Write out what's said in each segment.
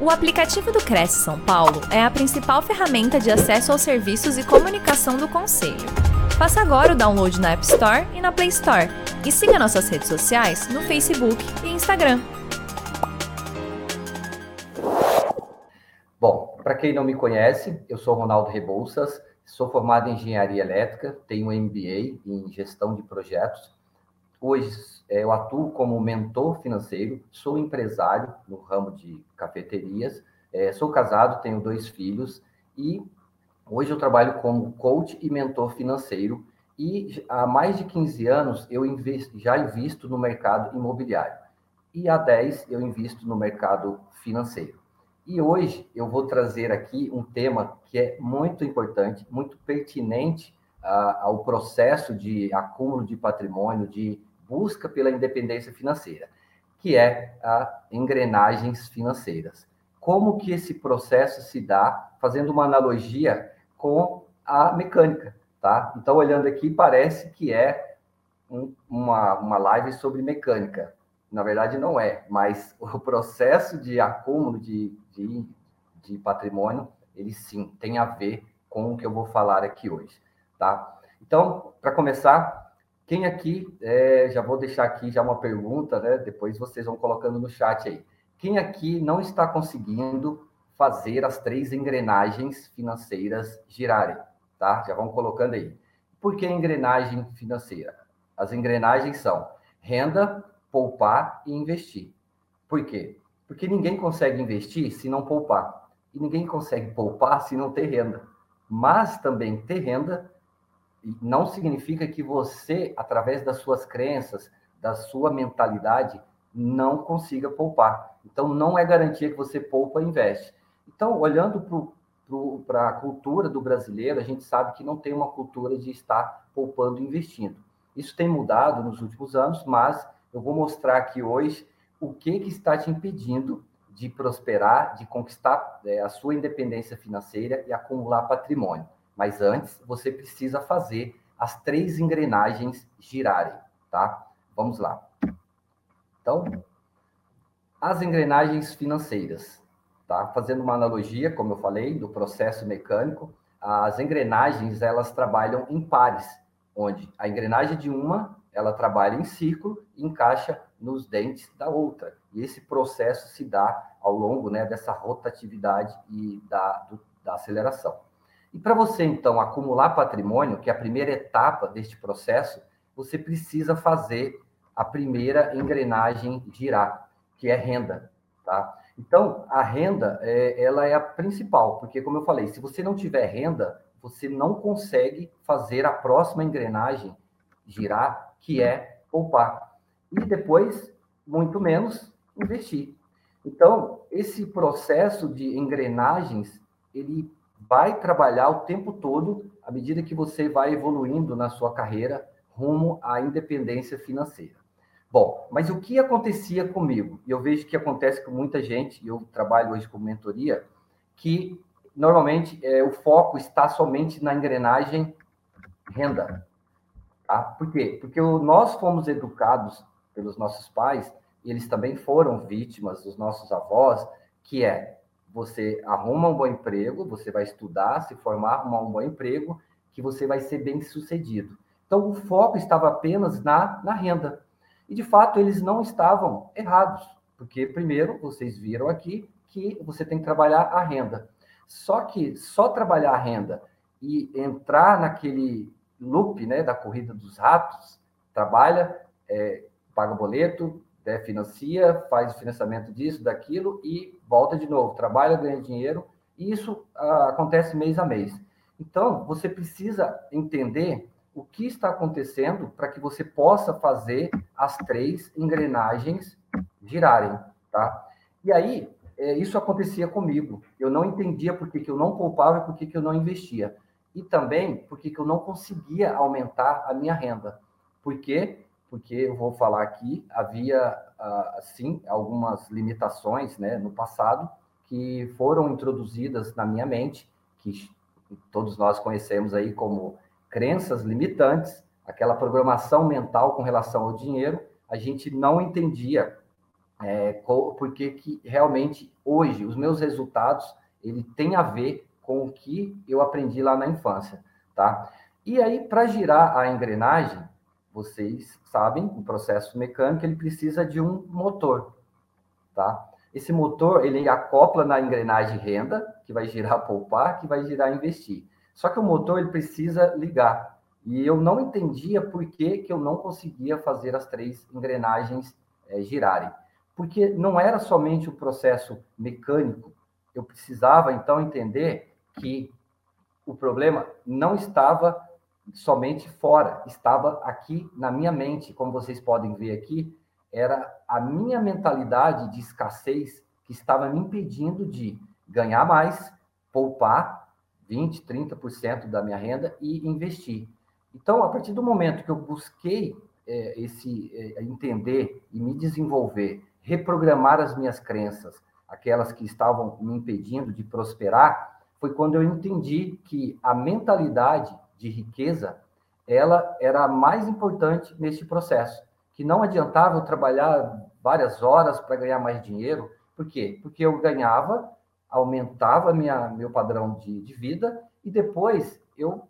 O aplicativo do Cresce São Paulo é a principal ferramenta de acesso aos serviços e comunicação do Conselho. Faça agora o download na App Store e na Play Store. E siga nossas redes sociais no Facebook e Instagram. Bom, para quem não me conhece, eu sou Ronaldo Rebouças, sou formado em Engenharia Elétrica, tenho MBA em Gestão de Projetos. Hoje eu atuo como mentor financeiro, sou empresário no ramo de cafeterias, é, sou casado, tenho dois filhos e hoje eu trabalho como coach e mentor financeiro e há mais de 15 anos eu invisto, já invisto no mercado imobiliário e há 10 eu invisto no mercado financeiro. E hoje eu vou trazer aqui um tema que é muito importante, muito pertinente uh, ao processo de acúmulo de patrimônio, de busca pela independência financeira, que é a engrenagens financeiras. Como que esse processo se dá, fazendo uma analogia com a mecânica, tá? Então, olhando aqui, parece que é um, uma, uma live sobre mecânica. Na verdade, não é, mas o processo de acúmulo de, de, de patrimônio, ele sim tem a ver com o que eu vou falar aqui hoje, tá? Então, para começar, quem aqui, é, já vou deixar aqui já uma pergunta, né? Depois vocês vão colocando no chat aí. Quem aqui não está conseguindo fazer as três engrenagens financeiras girarem, tá? Já vão colocando aí. Por que engrenagem financeira? As engrenagens são renda, poupar e investir. Por quê? Porque ninguém consegue investir se não poupar. E ninguém consegue poupar se não ter renda. Mas também ter renda não significa que você, através das suas crenças, da sua mentalidade, não consiga poupar. Então, não é garantia que você poupa e investe. Então, olhando para a cultura do brasileiro, a gente sabe que não tem uma cultura de estar poupando e investindo. Isso tem mudado nos últimos anos, mas eu vou mostrar aqui hoje o que, que está te impedindo de prosperar, de conquistar é, a sua independência financeira e acumular patrimônio. Mas antes, você precisa fazer as três engrenagens girarem, tá? Vamos lá. Então, as engrenagens financeiras, tá? Fazendo uma analogia, como eu falei, do processo mecânico, as engrenagens, elas trabalham em pares, onde a engrenagem de uma, ela trabalha em círculo e encaixa nos dentes da outra. E esse processo se dá ao longo né, dessa rotatividade e da, do, da aceleração. E para você, então, acumular patrimônio, que é a primeira etapa deste processo, você precisa fazer a primeira engrenagem girar, que é renda, tá? Então, a renda, é, ela é a principal, porque, como eu falei, se você não tiver renda, você não consegue fazer a próxima engrenagem girar, que é poupar. E depois, muito menos, investir. Então, esse processo de engrenagens, ele vai trabalhar o tempo todo à medida que você vai evoluindo na sua carreira rumo à independência financeira. Bom, mas o que acontecia comigo? E eu vejo que acontece com muita gente, e eu trabalho hoje com mentoria, que normalmente é, o foco está somente na engrenagem renda. Tá? Por quê? Porque nós fomos educados pelos nossos pais, eles também foram vítimas dos nossos avós, que é você arruma um bom emprego, você vai estudar, se formar, arrumar um bom emprego, que você vai ser bem sucedido. Então, o foco estava apenas na, na renda. E, de fato, eles não estavam errados, porque, primeiro, vocês viram aqui que você tem que trabalhar a renda. Só que só trabalhar a renda e entrar naquele loop né, da corrida dos ratos, trabalha, é, paga boleto, né, financia, faz o financiamento disso, daquilo e volta de novo, trabalha, ganha dinheiro, e isso ah, acontece mês a mês. Então, você precisa entender o que está acontecendo para que você possa fazer as três engrenagens girarem, tá? E aí, é, isso acontecia comigo. Eu não entendia por que, que eu não poupava e por que, que eu não investia. E também por que, que eu não conseguia aumentar a minha renda. Por quê? porque eu vou falar aqui, havia, assim, algumas limitações né, no passado que foram introduzidas na minha mente, que todos nós conhecemos aí como crenças limitantes, aquela programação mental com relação ao dinheiro, a gente não entendia é, porque que realmente hoje os meus resultados ele tem a ver com o que eu aprendi lá na infância, tá? E aí para girar a engrenagem, vocês sabem, o processo mecânico ele precisa de um motor, tá? Esse motor ele acopla na engrenagem renda, que vai girar poupar, que vai girar investir. Só que o motor ele precisa ligar. E eu não entendia por que, que eu não conseguia fazer as três engrenagens é, girarem porque não era somente o processo mecânico. Eu precisava então entender que o problema não estava somente fora, estava aqui na minha mente, como vocês podem ver aqui, era a minha mentalidade de escassez que estava me impedindo de ganhar mais, poupar 20, 30% da minha renda e investir. Então, a partir do momento que eu busquei é, esse é, entender e me desenvolver reprogramar as minhas crenças, aquelas que estavam me impedindo de prosperar, foi quando eu entendi que a mentalidade de riqueza, ela era a mais importante neste processo, que não adiantava eu trabalhar várias horas para ganhar mais dinheiro, por quê? Porque eu ganhava, aumentava minha, meu padrão de, de vida e depois eu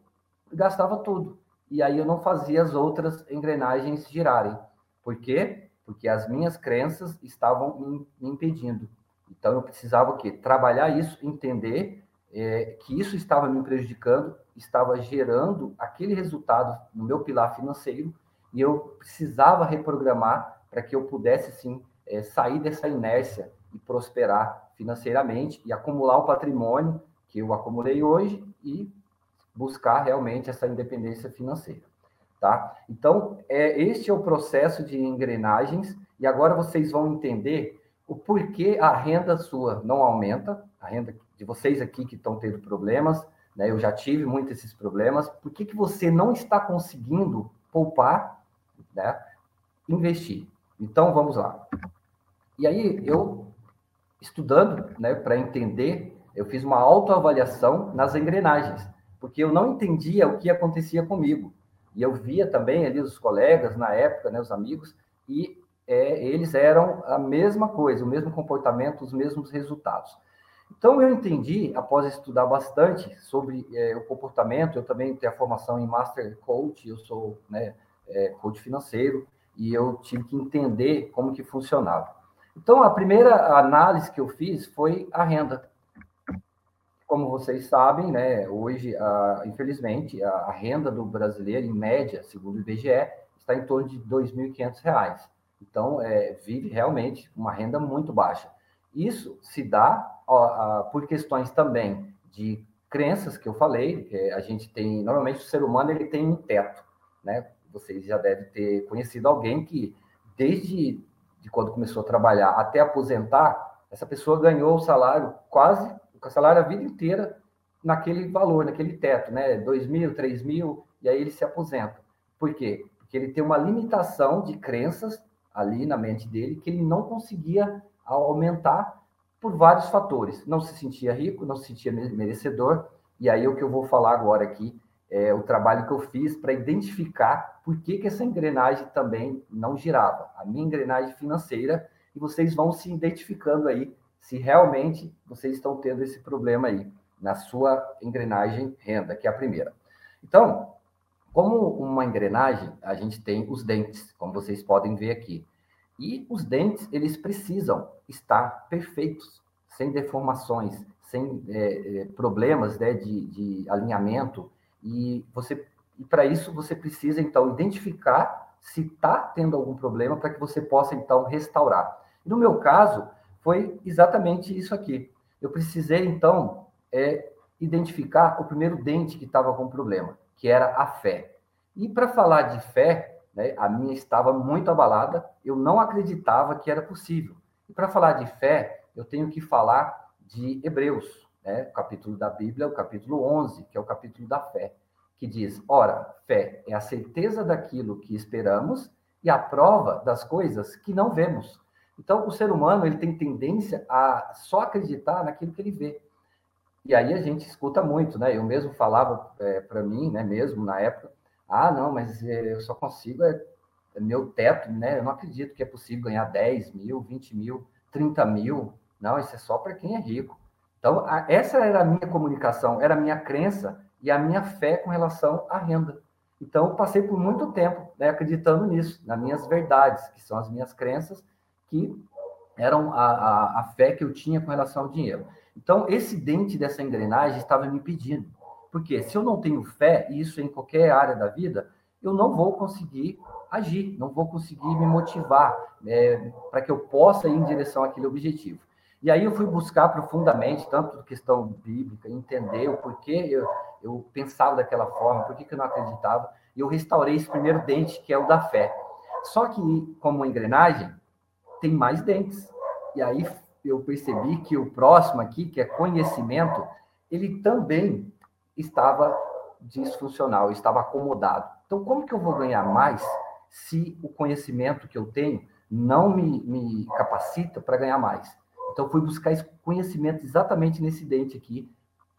gastava tudo. E aí eu não fazia as outras engrenagens girarem. Por quê? porque as minhas crenças estavam me impedindo. Então eu precisava o quê? Trabalhar isso, entender é, que isso estava me prejudicando, estava gerando aquele resultado no meu pilar financeiro e eu precisava reprogramar para que eu pudesse sim é, sair dessa inércia e prosperar financeiramente e acumular o patrimônio que eu acumulei hoje e buscar realmente essa independência financeira tá? Então, é, este é o processo de engrenagens, e agora vocês vão entender o porquê a renda sua não aumenta, a renda de vocês aqui que estão tendo problemas, né? Eu já tive muitos esses problemas, por que, que você não está conseguindo poupar, né? Investir. Então, vamos lá. E aí, eu, estudando, né, para entender, eu fiz uma autoavaliação nas engrenagens, porque eu não entendia o que acontecia comigo. E eu via também ali os colegas na época, né, os amigos, e é, eles eram a mesma coisa, o mesmo comportamento, os mesmos resultados. Então eu entendi, após estudar bastante sobre é, o comportamento, eu também tenho a formação em Master Coach, eu sou né, é, coach financeiro, e eu tive que entender como que funcionava. Então a primeira análise que eu fiz foi a renda como vocês sabem, né, hoje, infelizmente, a, a, renda do brasileiro, em média, segundo o IBGE, está em torno de R$ 2.500. Então, é, vive realmente uma renda muito baixa. Isso se dá por questões também de crenças que eu falei, a gente tem, normalmente o ser humano ele tem um teto, né? Vocês já devem ter conhecido alguém que, desde de quando começou a trabalhar até aposentar, essa pessoa ganhou o salário quase o salário a vida inteira naquele valor, naquele teto, né? 2 mil, 3 mil, e aí ele se aposenta. Por quê? Porque ele tem uma limitação de crenças ali na mente dele que ele não conseguia aumentar por vários fatores. Não se sentia rico, não se sentia merecedor, e aí o que eu vou falar agora aqui é o trabalho que eu fiz para identificar por que, que essa engrenagem também não girava, a minha engrenagem financeira, e vocês vão se identificando aí se realmente vocês estão tendo esse problema aí na sua engrenagem renda, que é a primeira. Então, como uma engrenagem, a gente tem os dentes, como vocês podem ver aqui. E os dentes, eles precisam estar perfeitos, sem deformações, sem é, é problemas né, de, de alinhamento. E você e para isso você precisa então identificar se está tendo algum problema para que você possa então restaurar. No meu caso, foi exatamente isso aqui. Eu precisei, então, é, identificar o primeiro dente que estava com problema, que era a fé. E para falar de fé, né, a minha estava muito abalada, eu não acreditava que era possível. E para falar de fé, eu tenho que falar de Hebreus, né, o capítulo da Bíblia, o capítulo 11, que é o capítulo da fé, que diz: Ora, fé é a certeza daquilo que esperamos e a prova das coisas que não vemos. Então, o ser humano ele tem tendência a só acreditar naquilo que ele vê. E aí a gente escuta muito, né? Eu mesmo falava é, para mim, né, mesmo na época, ah, não, mas é, eu só consigo é, meu teto, né? Eu não acredito que é possível ganhar 10 mil, 20 mil, 30 mil. Não, isso é só para quem é rico. Então, a, essa era a minha comunicação, era a minha crença e a minha fé com relação à renda. Então, passei por muito tempo né, acreditando nisso, nas minhas verdades, que são as minhas crenças, que eram a, a, a fé que eu tinha com relação ao dinheiro. Então, esse dente dessa engrenagem estava me pedindo. Porque se eu não tenho fé, e isso em qualquer área da vida, eu não vou conseguir agir, não vou conseguir me motivar é, para que eu possa ir em direção àquele objetivo. E aí eu fui buscar profundamente, tanto questão bíblica, entender o porquê eu, eu pensava daquela forma, por que eu não acreditava, e eu restaurei esse primeiro dente, que é o da fé. Só que, como engrenagem, tem mais dentes. E aí eu percebi que o próximo aqui, que é conhecimento, ele também estava disfuncional, estava acomodado. Então, como que eu vou ganhar mais se o conhecimento que eu tenho não me, me capacita para ganhar mais? Então, fui buscar esse conhecimento exatamente nesse dente aqui,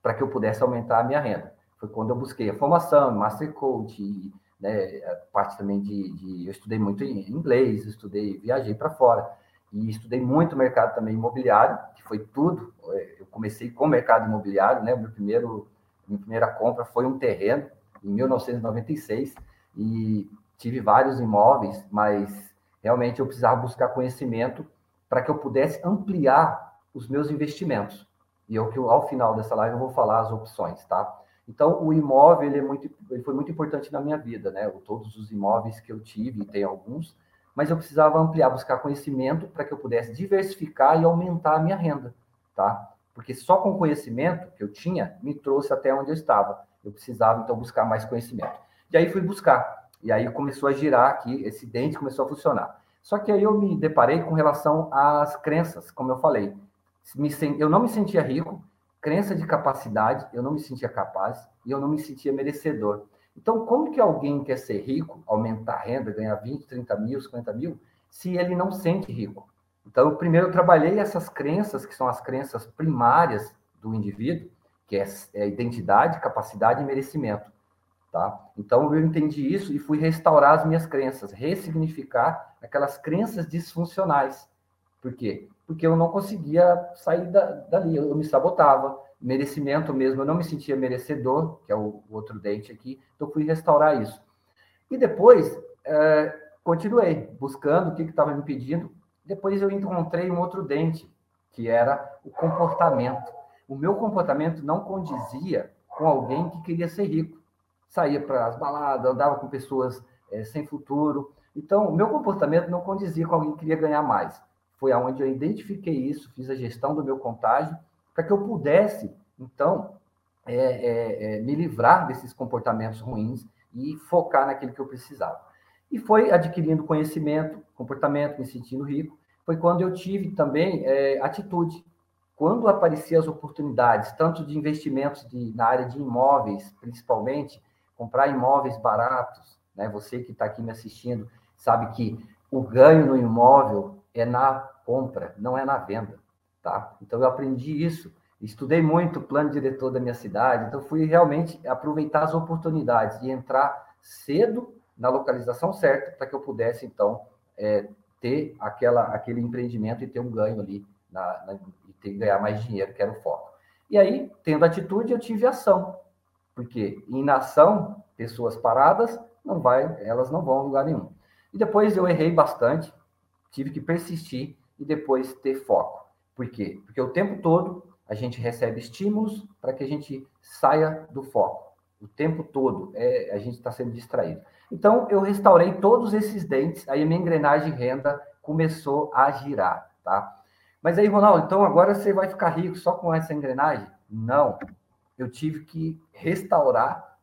para que eu pudesse aumentar a minha renda. Foi quando eu busquei a formação, Master Coach, né, parte também de, de, Eu estudei muito em inglês, estudei, viajei para fora. E estudei muito mercado também imobiliário, que foi tudo. Eu comecei com o mercado imobiliário, né? Meu primeiro minha primeira compra foi um terreno em 1996 e tive vários imóveis, mas realmente eu precisava buscar conhecimento para que eu pudesse ampliar os meus investimentos. E é o que ao final dessa live eu vou falar as opções, tá? Então, o imóvel ele é muito, ele foi muito importante na minha vida, né? Todos os imóveis que eu tive, tem alguns, mas eu precisava ampliar, buscar conhecimento para que eu pudesse diversificar e aumentar a minha renda, tá? Porque só com o conhecimento que eu tinha me trouxe até onde eu estava. Eu precisava, então, buscar mais conhecimento. E aí fui buscar. E aí começou a girar aqui, esse dente começou a funcionar. Só que aí eu me deparei com relação às crenças, como eu falei. Eu não me sentia rico, crença de capacidade, eu não me sentia capaz e eu não me sentia merecedor. Então, como que alguém quer ser rico, aumentar a renda, ganhar 20, 30 mil, 50 mil, se ele não sente rico? Então, primeiro eu trabalhei essas crenças, que são as crenças primárias do indivíduo, que é, é identidade, capacidade e merecimento. Tá? Então, eu entendi isso e fui restaurar as minhas crenças, ressignificar aquelas crenças disfuncionais. Por quê? Porque eu não conseguia sair da, dali, eu me sabotava. Merecimento mesmo, eu não me sentia merecedor, que é o, o outro dente aqui, então fui restaurar isso. E depois, é, continuei buscando o que estava me impedindo, depois eu encontrei um outro dente, que era o comportamento. O meu comportamento não condizia com alguém que queria ser rico. Saía para as baladas, andava com pessoas é, sem futuro. Então, o meu comportamento não condizia com alguém que queria ganhar mais. Foi aonde eu identifiquei isso, fiz a gestão do meu contágio, para que eu pudesse, então, é, é, é, me livrar desses comportamentos ruins e focar naquilo que eu precisava. E foi adquirindo conhecimento, comportamento, me sentindo rico, foi quando eu tive também é, atitude. Quando apareciam as oportunidades, tanto de investimentos de, na área de imóveis, principalmente, comprar imóveis baratos, né? Você que está aqui me assistindo sabe que o ganho no imóvel é na compra, não é na venda, tá? Então eu aprendi isso, estudei muito o plano diretor da minha cidade, então fui realmente aproveitar as oportunidades e entrar cedo na localização certa para que eu pudesse então é, ter aquela, aquele empreendimento e ter um ganho ali, na, na, e ter, ganhar mais dinheiro, que era o foco. E aí, tendo atitude, eu tive ação. Porque inação, pessoas paradas, não vai, elas não vão a lugar nenhum. E depois eu errei bastante, tive que persistir e depois ter foco. Por quê? Porque o tempo todo a gente recebe estímulos para que a gente saia do foco. O tempo todo é, a gente está sendo distraído. Então, eu restaurei todos esses dentes, aí a minha engrenagem renda começou a girar, tá? Mas aí, Ronaldo, então agora você vai ficar rico só com essa engrenagem? Não. Eu tive que restaurar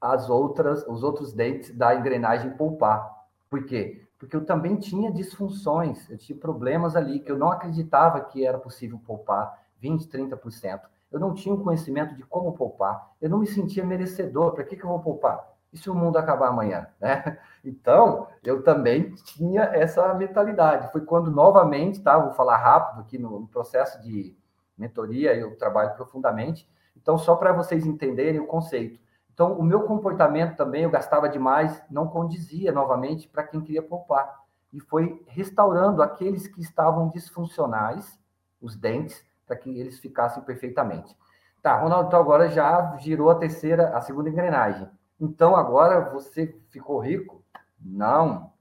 as outras, os outros dentes da engrenagem poupar. Por quê? Porque eu também tinha disfunções, eu tinha problemas ali que eu não acreditava que era possível poupar 20, 30%. Eu não tinha o conhecimento de como poupar. Eu não me sentia merecedor. Para que, que eu vou poupar? E se o mundo acabar amanhã? Né? Então, eu também tinha essa mentalidade. Foi quando, novamente, tá? vou falar rápido aqui no, no processo de mentoria, eu trabalho profundamente. Então, só para vocês entenderem o conceito. Então, o meu comportamento também, eu gastava demais, não condizia novamente para quem queria poupar. E foi restaurando aqueles que estavam disfuncionais, os dentes, para que eles ficassem perfeitamente. Tá, Ronaldo, então agora já girou a terceira, a segunda engrenagem. Então agora você ficou rico? Não,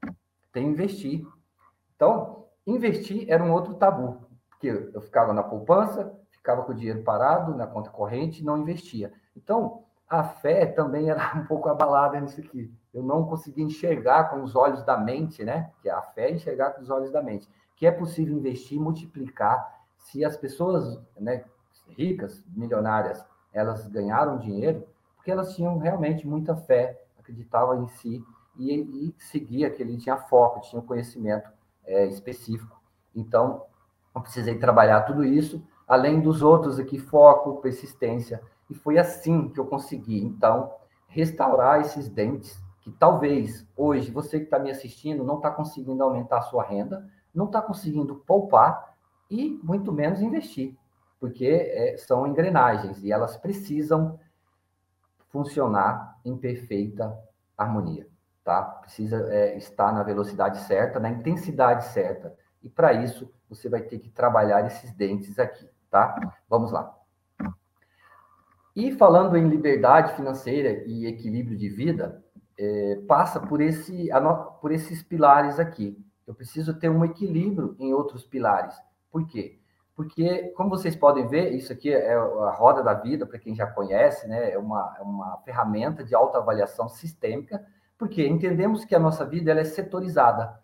tem que investir. Então, investir era um outro tabu, porque eu ficava na poupança, ficava com o dinheiro parado na conta corrente não investia. Então, a fé também era um pouco abalada nisso aqui. Eu não conseguia enxergar com os olhos da mente, né? Que a fé é enxergar com os olhos da mente. Que é possível investir, multiplicar. Se as pessoas né, ricas, milionárias, elas ganharam dinheiro, porque elas tinham realmente muita fé, acreditavam em si e, e seguia aquele, tinha foco, tinha conhecimento é, específico. Então, eu precisei trabalhar tudo isso, além dos outros aqui, foco, persistência, e foi assim que eu consegui, então, restaurar esses dentes, que talvez hoje você que está me assistindo não está conseguindo aumentar a sua renda, não está conseguindo poupar e muito menos investir, porque é, são engrenagens e elas precisam funcionar em perfeita harmonia, tá? Precisa é, estar na velocidade certa, na intensidade certa. E para isso, você vai ter que trabalhar esses dentes aqui, tá? Vamos lá. E falando em liberdade financeira e equilíbrio de vida, é, passa por, esse, por esses pilares aqui. Eu preciso ter um equilíbrio em outros pilares. Por quê? porque, como vocês podem ver, isso aqui é a roda da vida, para quem já conhece, né? é, uma, é uma ferramenta de autoavaliação sistêmica, porque entendemos que a nossa vida ela é setorizada.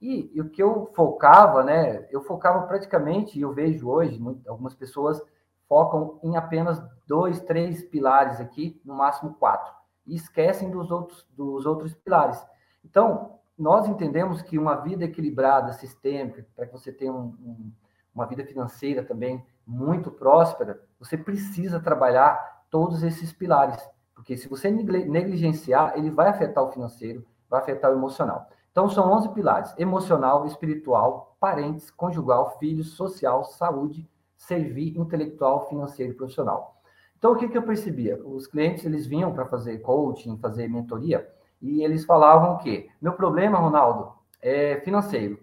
E, e o que eu focava, né? eu focava praticamente, e eu vejo hoje, muito, algumas pessoas focam em apenas dois, três pilares aqui, no máximo quatro, e esquecem dos outros, dos outros pilares. Então, nós entendemos que uma vida equilibrada, sistêmica, para que você tenha um, um uma vida financeira também muito próspera, você precisa trabalhar todos esses pilares, porque se você negligenciar, ele vai afetar o financeiro, vai afetar o emocional. Então, são 11 pilares: emocional, espiritual, parentes, conjugal, filhos, social, saúde, servir, intelectual, financeiro e profissional. Então, o que, que eu percebia? Os clientes, eles vinham para fazer coaching, fazer mentoria, e eles falavam que meu problema, Ronaldo, é financeiro.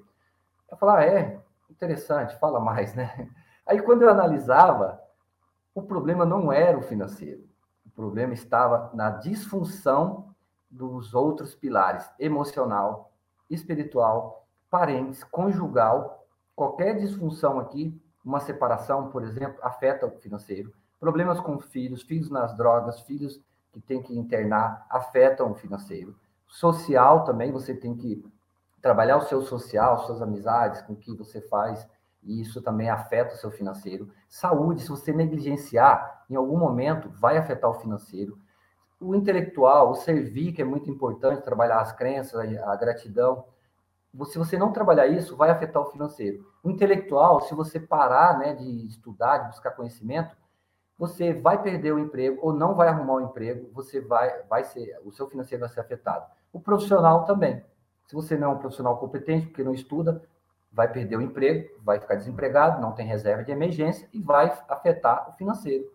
Eu falava, ah, é, interessante, fala mais, né? Aí quando eu analisava, o problema não era o financeiro. O problema estava na disfunção dos outros pilares, emocional, espiritual, parentes, conjugal. Qualquer disfunção aqui, uma separação, por exemplo, afeta o financeiro. Problemas com filhos, filhos nas drogas, filhos que tem que internar, afetam o financeiro. Social também, você tem que trabalhar o seu social, suas amizades, com o que você faz, e isso também afeta o seu financeiro. Saúde, se você negligenciar, em algum momento vai afetar o financeiro. O intelectual, o servir, que é muito importante, trabalhar as crenças, a gratidão. Se você não trabalhar isso, vai afetar o financeiro. O intelectual, se você parar né, de estudar, de buscar conhecimento, você vai perder o emprego ou não vai arrumar o emprego, você vai, vai ser, o seu financeiro vai ser afetado. O profissional também. Se você não é um profissional competente, porque não estuda, vai perder o emprego, vai ficar desempregado, não tem reserva de emergência e vai afetar o financeiro.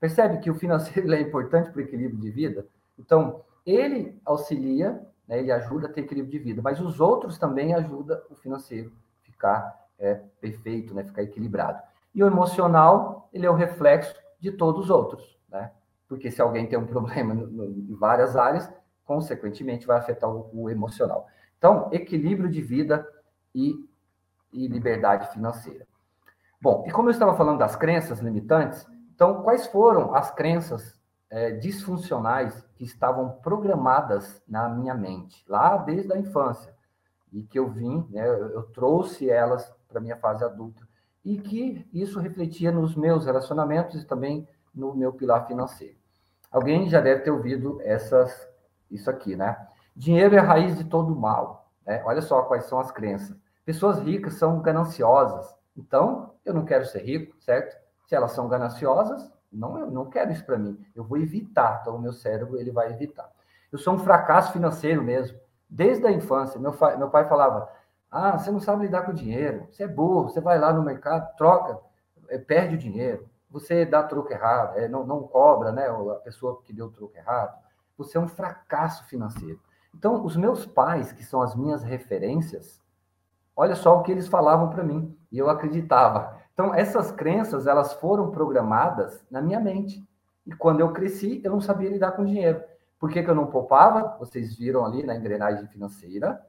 Percebe que o financeiro é importante para o equilíbrio de vida? Então, ele auxilia, né, ele ajuda a ter equilíbrio de vida, mas os outros também ajudam o financeiro ficar é, perfeito, né, ficar equilibrado. E o emocional, ele é o reflexo de todos os outros, né? Porque se alguém tem um problema no, no, em várias áreas, consequentemente vai afetar o, o emocional. Então, equilíbrio de vida e, e liberdade financeira. Bom, e como eu estava falando das crenças limitantes, então, quais foram as crenças é, disfuncionais que estavam programadas na minha mente, lá desde a infância, e que eu vim, né, eu trouxe elas para minha fase adulta, e que isso refletia nos meus relacionamentos e também no meu pilar financeiro. Alguém já deve ter ouvido essas, isso aqui, né? Dinheiro é a raiz de todo mal. Né? Olha só quais são as crenças. Pessoas ricas são gananciosas. Então, eu não quero ser rico, certo? Se elas são gananciosas, não, eu não quero isso para mim. Eu vou evitar. Então, o meu cérebro ele vai evitar. Eu sou um fracasso financeiro mesmo. Desde a infância, meu, meu pai falava: Ah, você não sabe lidar com dinheiro. Você é burro. Você vai lá no mercado, troca, é, perde o dinheiro. Você dá troco errado, é, não, não cobra, né? A pessoa que deu troco errado você é um fracasso financeiro. Então, os meus pais, que são as minhas referências, olha só o que eles falavam para mim, e eu acreditava. Então, essas crenças, elas foram programadas na minha mente. E quando eu cresci, eu não sabia lidar com dinheiro. Por que, que eu não poupava? Vocês viram ali na engrenagem financeira.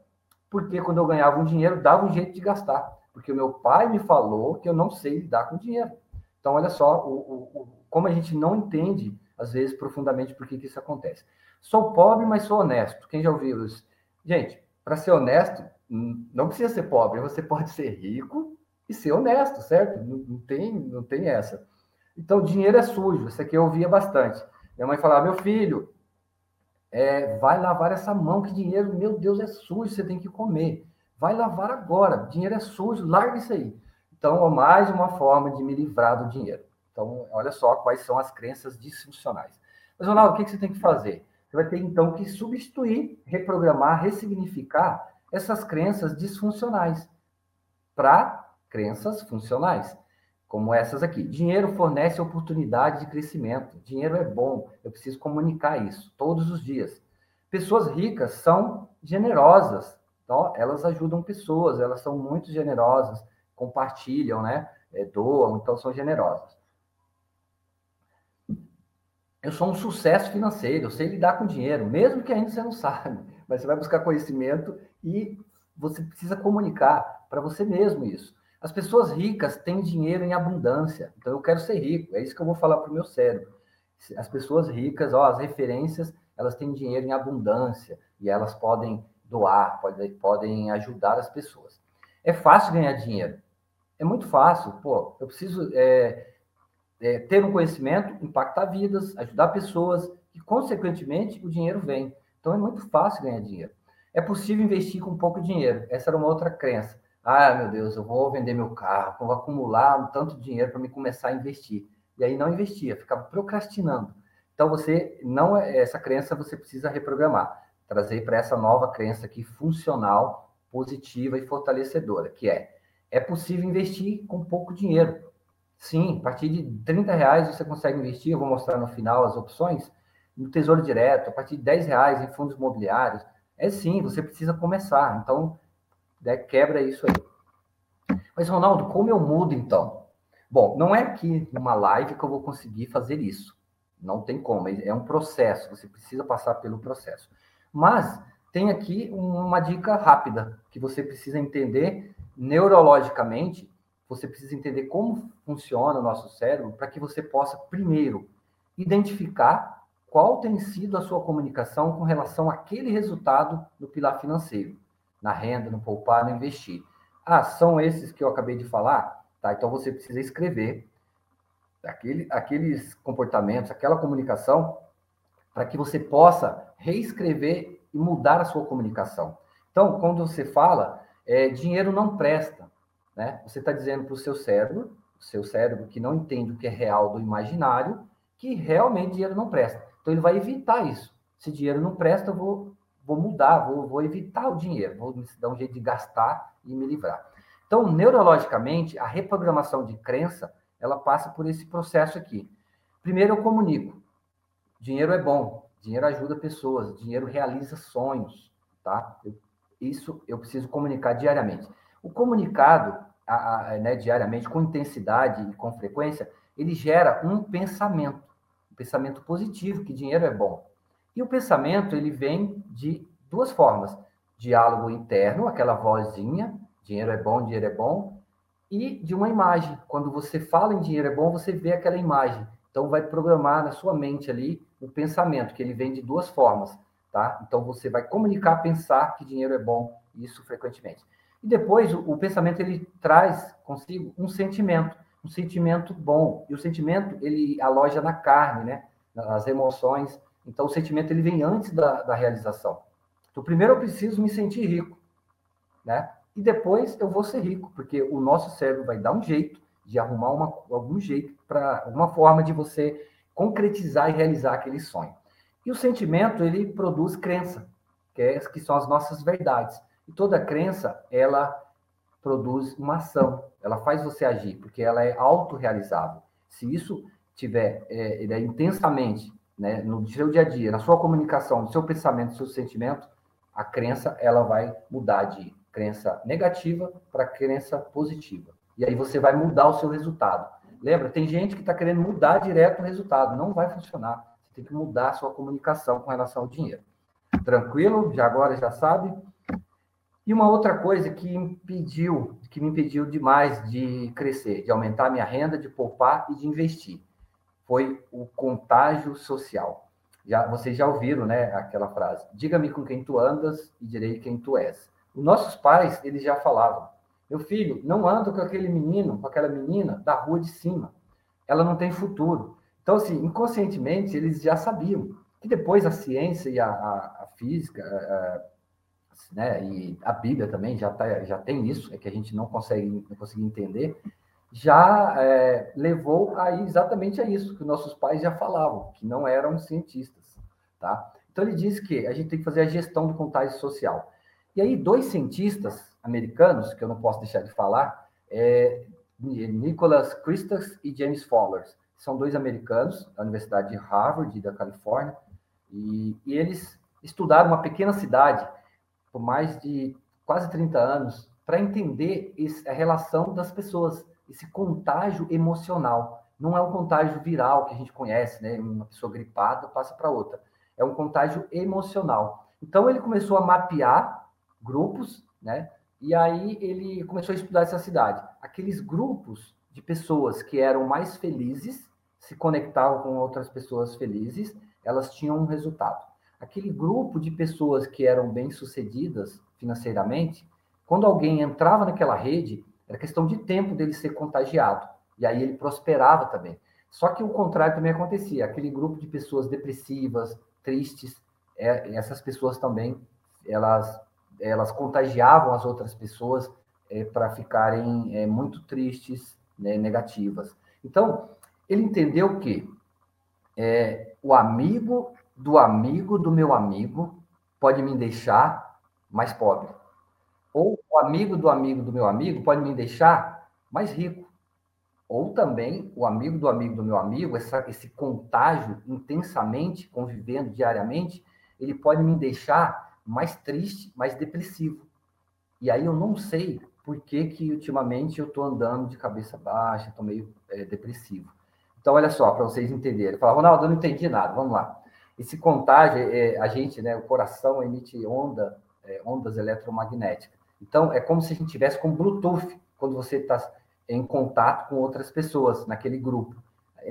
Porque quando eu ganhava um dinheiro, dava um jeito de gastar. Porque o meu pai me falou que eu não sei lidar com dinheiro. Então, olha só o, o, o, como a gente não entende, às vezes, profundamente por que, que isso acontece. Sou pobre, mas sou honesto. Quem já ouviu isso? Gente, para ser honesto, não precisa ser pobre. Você pode ser rico e ser honesto, certo? Não, não tem, não tem essa. Então, dinheiro é sujo. Isso aqui eu ouvia bastante. Minha mãe falava, meu filho, é, vai lavar essa mão, que dinheiro, meu Deus, é sujo, você tem que comer. Vai lavar agora, dinheiro é sujo, larga isso aí. Então, mais uma forma de me livrar do dinheiro. Então, olha só quais são as crenças disfuncionais. Mas, Ronaldo, o que você tem que fazer? Você vai ter, então, que substituir, reprogramar, ressignificar essas crenças disfuncionais para crenças funcionais como essas aqui. Dinheiro fornece oportunidade de crescimento. Dinheiro é bom. Eu preciso comunicar isso todos os dias. Pessoas ricas são generosas. Então, elas ajudam pessoas, elas são muito generosas, compartilham, né? É, doam, então são generosas. Eu sou um sucesso financeiro, eu sei lidar com dinheiro, mesmo que ainda você não sabe, mas você vai buscar conhecimento e você precisa comunicar para você mesmo isso. As pessoas ricas têm dinheiro em abundância. Então eu quero ser rico. É isso que eu vou falar para o meu cérebro. As pessoas ricas, ó, as referências, elas têm dinheiro em abundância e elas podem doar, podem, podem ajudar as pessoas. É fácil ganhar dinheiro. É muito fácil. Pô, eu preciso é, é, ter um conhecimento, impactar vidas, ajudar pessoas e, consequentemente, o dinheiro vem. Então é muito fácil ganhar dinheiro. É possível investir com pouco dinheiro. Essa era uma outra crença. Ah, meu Deus, eu vou vender meu carro, vou acumular um tanto de dinheiro para me começar a investir. E aí não investia, ficava procrastinando. Então você não é, essa crença você precisa reprogramar, trazer para essa nova crença aqui funcional, positiva e fortalecedora, que é é possível investir com pouco dinheiro. Sim, a partir de 30 reais você consegue investir, eu vou mostrar no final as opções, no Tesouro Direto, a partir de 10 reais em fundos imobiliários. É sim, você precisa começar. Então, né, quebra isso aí. Mas, Ronaldo, como eu mudo então? Bom, não é aqui numa live que eu vou conseguir fazer isso. Não tem como, é um processo, você precisa passar pelo processo. Mas tem aqui uma dica rápida que você precisa entender neurologicamente, você precisa entender como funciona o nosso cérebro para que você possa primeiro identificar qual tem sido a sua comunicação com relação àquele resultado no pilar financeiro na renda, no poupar, no investir. Ah, são esses que eu acabei de falar? Tá, então você precisa escrever aquele, aqueles comportamentos, aquela comunicação, para que você possa reescrever e mudar a sua comunicação. Então, quando você fala, é, dinheiro não presta, né? Você está dizendo para o seu cérebro, o seu cérebro que não entende o que é real do imaginário, que realmente dinheiro não presta. Então, ele vai evitar isso. Se dinheiro não presta, eu vou vou mudar, vou, vou evitar o dinheiro, vou dar um jeito de gastar e me livrar. Então, neurologicamente, a reprogramação de crença, ela passa por esse processo aqui. Primeiro, eu comunico. Dinheiro é bom, dinheiro ajuda pessoas, dinheiro realiza sonhos, tá? Eu, isso eu preciso comunicar diariamente. O comunicado, a, a, né, diariamente, com intensidade e com frequência, ele gera um pensamento, um pensamento positivo, que dinheiro é bom. E o pensamento, ele vem de duas formas. Diálogo interno, aquela vozinha, dinheiro é bom, dinheiro é bom, e de uma imagem. Quando você fala em dinheiro é bom, você vê aquela imagem. Então, vai programar na sua mente ali o pensamento, que ele vem de duas formas, tá? Então, você vai comunicar, pensar que dinheiro é bom, isso frequentemente. E depois, o, o pensamento, ele traz consigo um sentimento, um sentimento bom. E o sentimento, ele aloja na carne, né? Nas emoções, então, o sentimento ele vem antes da, da realização. Então, primeiro eu preciso me sentir rico, né? E depois eu vou ser rico, porque o nosso cérebro vai dar um jeito de arrumar uma, algum jeito para alguma forma de você concretizar e realizar aquele sonho. E o sentimento ele produz crença, que, é, que são as nossas verdades. E toda crença ela produz uma ação, ela faz você agir, porque ela é autorrealizável. Se isso tiver é, é intensamente né, no seu dia a dia, na sua comunicação, no seu pensamento, no seu sentimento, a crença ela vai mudar de crença negativa para crença positiva. E aí você vai mudar o seu resultado. Lembra, tem gente que está querendo mudar direto o resultado. Não vai funcionar. Você tem que mudar a sua comunicação com relação ao dinheiro. Tranquilo? Já agora já sabe. E uma outra coisa que impediu, que me impediu demais de crescer, de aumentar minha renda, de poupar e de investir, foi o contágio social. Já, vocês já ouviram, né, aquela frase: "Diga-me com quem tu andas e direi quem tu és". Os nossos pais, eles já falavam: "Meu filho, não anda com aquele menino, com aquela menina da rua de cima. Ela não tem futuro". Então, assim, inconscientemente, eles já sabiam que depois a ciência e a, a, a física, a, né, e a Bíblia também já, tá, já tem isso, é que a gente não consegue, não consegue entender, já é, levou a exatamente a isso que nossos pais já falavam, que não eram cientistas, tá? Então ele diz que a gente tem que fazer a gestão do contágio social. E aí dois cientistas americanos, que eu não posso deixar de falar, é Nicholas Christus e James Fowler, são dois americanos da Universidade de Harvard, da Califórnia, e, e eles estudaram uma pequena cidade por mais de quase 30 anos para entender a relação das pessoas, esse contágio emocional. Não é um contágio viral que a gente conhece, né? Uma pessoa gripada passa para outra. É um contágio emocional. Então ele começou a mapear grupos, né? E aí ele começou a estudar essa cidade. Aqueles grupos de pessoas que eram mais felizes, se conectavam com outras pessoas felizes, elas tinham um resultado aquele grupo de pessoas que eram bem-sucedidas financeiramente, quando alguém entrava naquela rede, era questão de tempo dele ser contagiado. E aí ele prosperava também. Só que o contrário também acontecia. Aquele grupo de pessoas depressivas, tristes, é, essas pessoas também, elas, elas contagiavam as outras pessoas é, para ficarem é, muito tristes, né, negativas. Então, ele entendeu que é, o amigo do amigo do meu amigo pode me deixar mais pobre. Ou o amigo do amigo do meu amigo pode me deixar mais rico. Ou também o amigo do amigo do meu amigo, essa, esse contágio intensamente, convivendo diariamente, ele pode me deixar mais triste, mais depressivo. E aí eu não sei por que, que ultimamente eu estou andando de cabeça baixa, estou meio é, depressivo. Então, olha só, para vocês entenderem. Fala, Ronaldo, eu não entendi nada, vamos lá. Esse contágio, é, a gente, né, o coração emite onda, é, ondas eletromagnéticas. Então, é como se a gente tivesse com Bluetooth, quando você está em contato com outras pessoas, naquele grupo,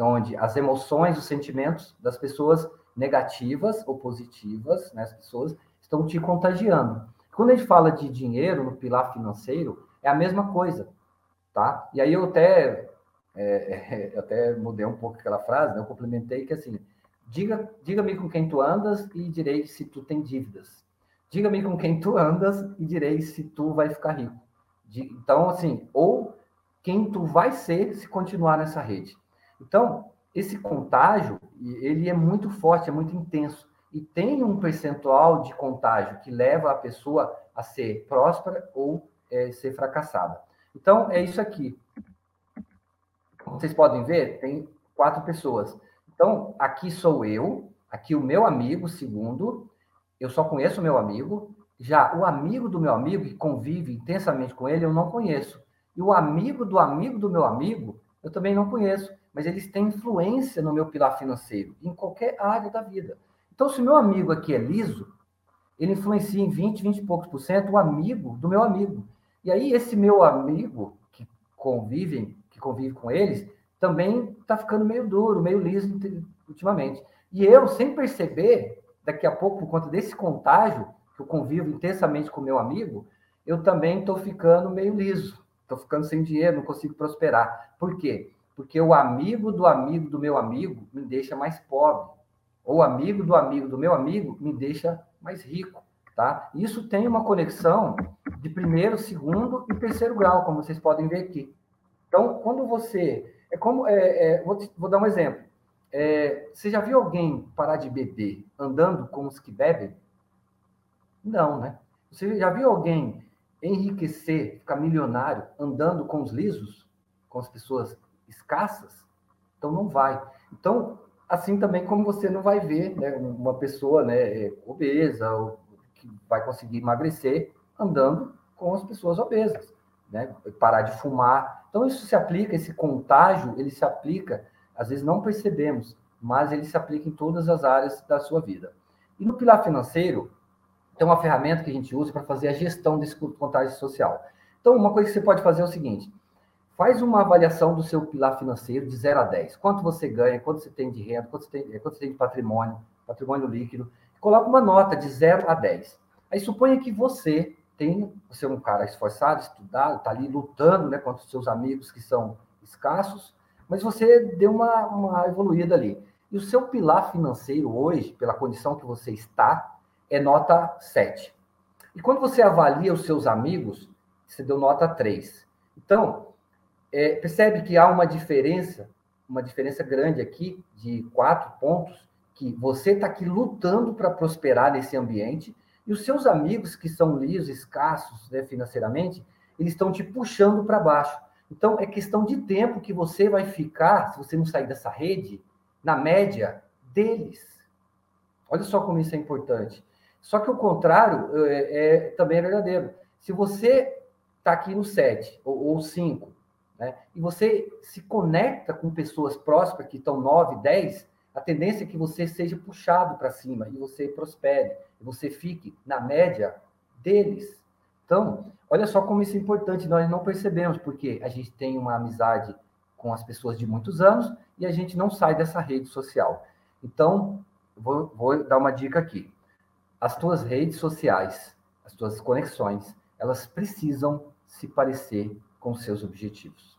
onde as emoções, os sentimentos das pessoas negativas ou positivas, né, as pessoas estão te contagiando. Quando a gente fala de dinheiro no pilar financeiro, é a mesma coisa, tá? E aí eu até, é, é, até mudei um pouco aquela frase, né? eu complementei que assim, Diga, diga-me com quem tu andas e direi se tu tem dívidas. Diga-me com quem tu andas e direi se tu vai ficar rico. Então, assim, ou quem tu vai ser se continuar nessa rede. Então, esse contágio, ele é muito forte, é muito intenso. E tem um percentual de contágio que leva a pessoa a ser próspera ou é, ser fracassada. Então, é isso aqui. Vocês podem ver, tem quatro pessoas. Então, aqui sou eu, aqui o meu amigo, segundo, eu só conheço o meu amigo. Já o amigo do meu amigo, que convive intensamente com ele, eu não conheço. E o amigo do amigo do meu amigo, eu também não conheço. Mas eles têm influência no meu pilar financeiro, em qualquer área da vida. Então, se meu amigo aqui é liso, ele influencia em 20, 20 e poucos por cento o amigo do meu amigo. E aí, esse meu amigo que convivem, que convive com eles, também está ficando meio duro, meio liso ultimamente. E eu, sem perceber, daqui a pouco, por conta desse contágio, que eu convivo intensamente com meu amigo, eu também estou ficando meio liso, estou ficando sem dinheiro, não consigo prosperar. Por quê? Porque o amigo do amigo do meu amigo me deixa mais pobre. Ou o amigo do amigo do meu amigo me deixa mais rico. Tá? Isso tem uma conexão de primeiro, segundo e terceiro grau, como vocês podem ver aqui. Então, quando você é como. É, é, vou, te, vou, dar um exemplo. É, você já viu alguém parar de beber andando com os que bebem? Não, né? Você já viu alguém enriquecer, ficar milionário andando com os lisos, com as pessoas escassas? Então não vai. Então, Assim também como você não vai ver né, uma pessoa né, obesa ou que vai conseguir emagrecer andando com as pessoas obesas, né? Parar de fumar. Então isso se aplica, esse contágio, ele se aplica, às vezes não percebemos, mas ele se aplica em todas as áreas da sua vida. E no pilar financeiro, tem uma ferramenta que a gente usa para fazer a gestão desse contágio social. Então, uma coisa que você pode fazer é o seguinte: faz uma avaliação do seu pilar financeiro de 0 a 10. Quanto você ganha, quanto você tem de renda, quanto você tem, quanto você tem de patrimônio, patrimônio líquido. Coloca uma nota de 0 a 10. Aí suponha que você tem, você é um cara esforçado, estudado, está ali lutando né, contra os seus amigos que são escassos, mas você deu uma, uma evoluída ali. E o seu pilar financeiro hoje, pela condição que você está, é nota 7. E quando você avalia os seus amigos, você deu nota 3. Então, é, percebe que há uma diferença, uma diferença grande aqui, de quatro pontos, que você está aqui lutando para prosperar nesse ambiente, e os seus amigos que são lios, escassos né, financeiramente, eles estão te puxando para baixo. Então, é questão de tempo que você vai ficar, se você não sair dessa rede, na média deles. Olha só como isso é importante. Só que o contrário é, é também é verdadeiro. Se você está aqui no 7 ou, 5, né, e você se conecta com pessoas próximas que estão 9, 10, a tendência é que você seja puxado para cima e você prospere, e você fique na média deles. Então, olha só como isso é importante, nós não percebemos, porque a gente tem uma amizade com as pessoas de muitos anos e a gente não sai dessa rede social. Então, vou, vou dar uma dica aqui. As tuas redes sociais, as tuas conexões, elas precisam se parecer com seus objetivos.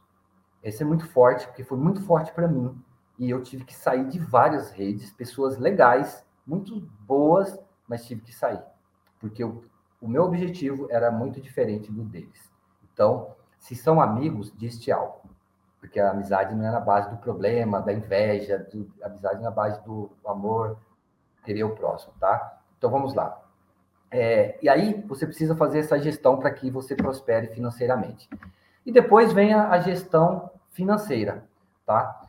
Esse é muito forte, porque foi muito forte para mim. E eu tive que sair de várias redes, pessoas legais, muito boas, mas tive que sair. Porque eu o meu objetivo era muito diferente do deles. Então, se são amigos, diz-te algo. Porque a amizade não é na base do problema, da inveja, do, a amizade é na base do amor, querer o próximo, tá? Então, vamos lá. É, e aí, você precisa fazer essa gestão para que você prospere financeiramente. E depois vem a, a gestão financeira, tá?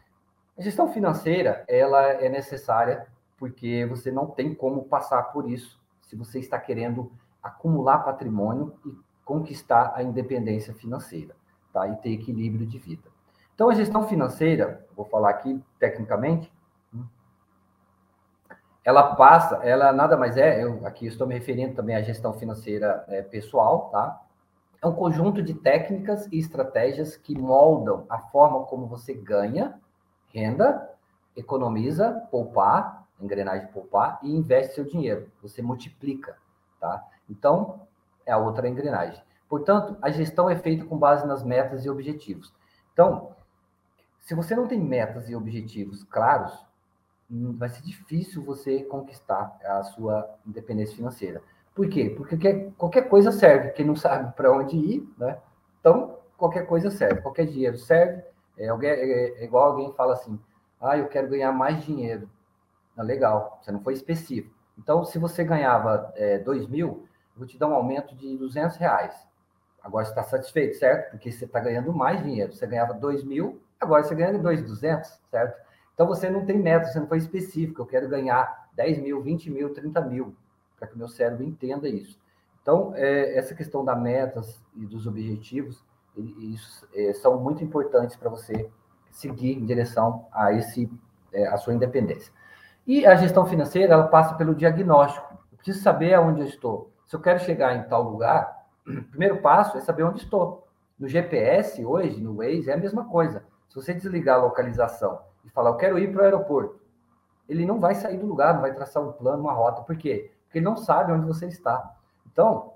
A gestão financeira, ela é necessária porque você não tem como passar por isso se você está querendo acumular patrimônio e conquistar a independência financeira, tá? E ter equilíbrio de vida. Então, a gestão financeira, vou falar aqui tecnicamente, hum, ela passa, ela nada mais é, eu aqui estou me referindo também à gestão financeira é, pessoal, tá? É um conjunto de técnicas e estratégias que moldam a forma como você ganha renda, economiza, poupar, engrenagem poupar e investe seu dinheiro. Você multiplica, tá? Então, é a outra engrenagem. Portanto, a gestão é feita com base nas metas e objetivos. Então, se você não tem metas e objetivos claros, hum, vai ser difícil você conquistar a sua independência financeira. Por quê? Porque qualquer coisa serve. Quem não sabe para onde ir, né? Então, qualquer coisa serve. Qualquer dinheiro serve. É, alguém, é, é igual alguém fala assim: ah, eu quero ganhar mais dinheiro. Não, legal, você não foi específico. Então, se você ganhava é, 2 mil, vou te dar um aumento de 200 reais. Agora você está satisfeito, certo? Porque você está ganhando mais dinheiro. Você ganhava 2 mil, agora você ganha 2,200, certo? Então você não tem meta, você não foi específico. Eu quero ganhar 10 mil, 20 mil, 30 mil, para que o meu cérebro entenda isso. Então, é, essa questão das metas e dos objetivos, isso, é, são muito importantes para você seguir em direção a esse é, a sua independência. E a gestão financeira, ela passa pelo diagnóstico. Eu preciso saber aonde eu estou. Se eu quero chegar em tal lugar, o primeiro passo é saber onde estou. No GPS, hoje, no Waze, é a mesma coisa. Se você desligar a localização e falar, eu quero ir para o aeroporto, ele não vai sair do lugar, não vai traçar um plano, uma rota. Por quê? Porque ele não sabe onde você está. Então,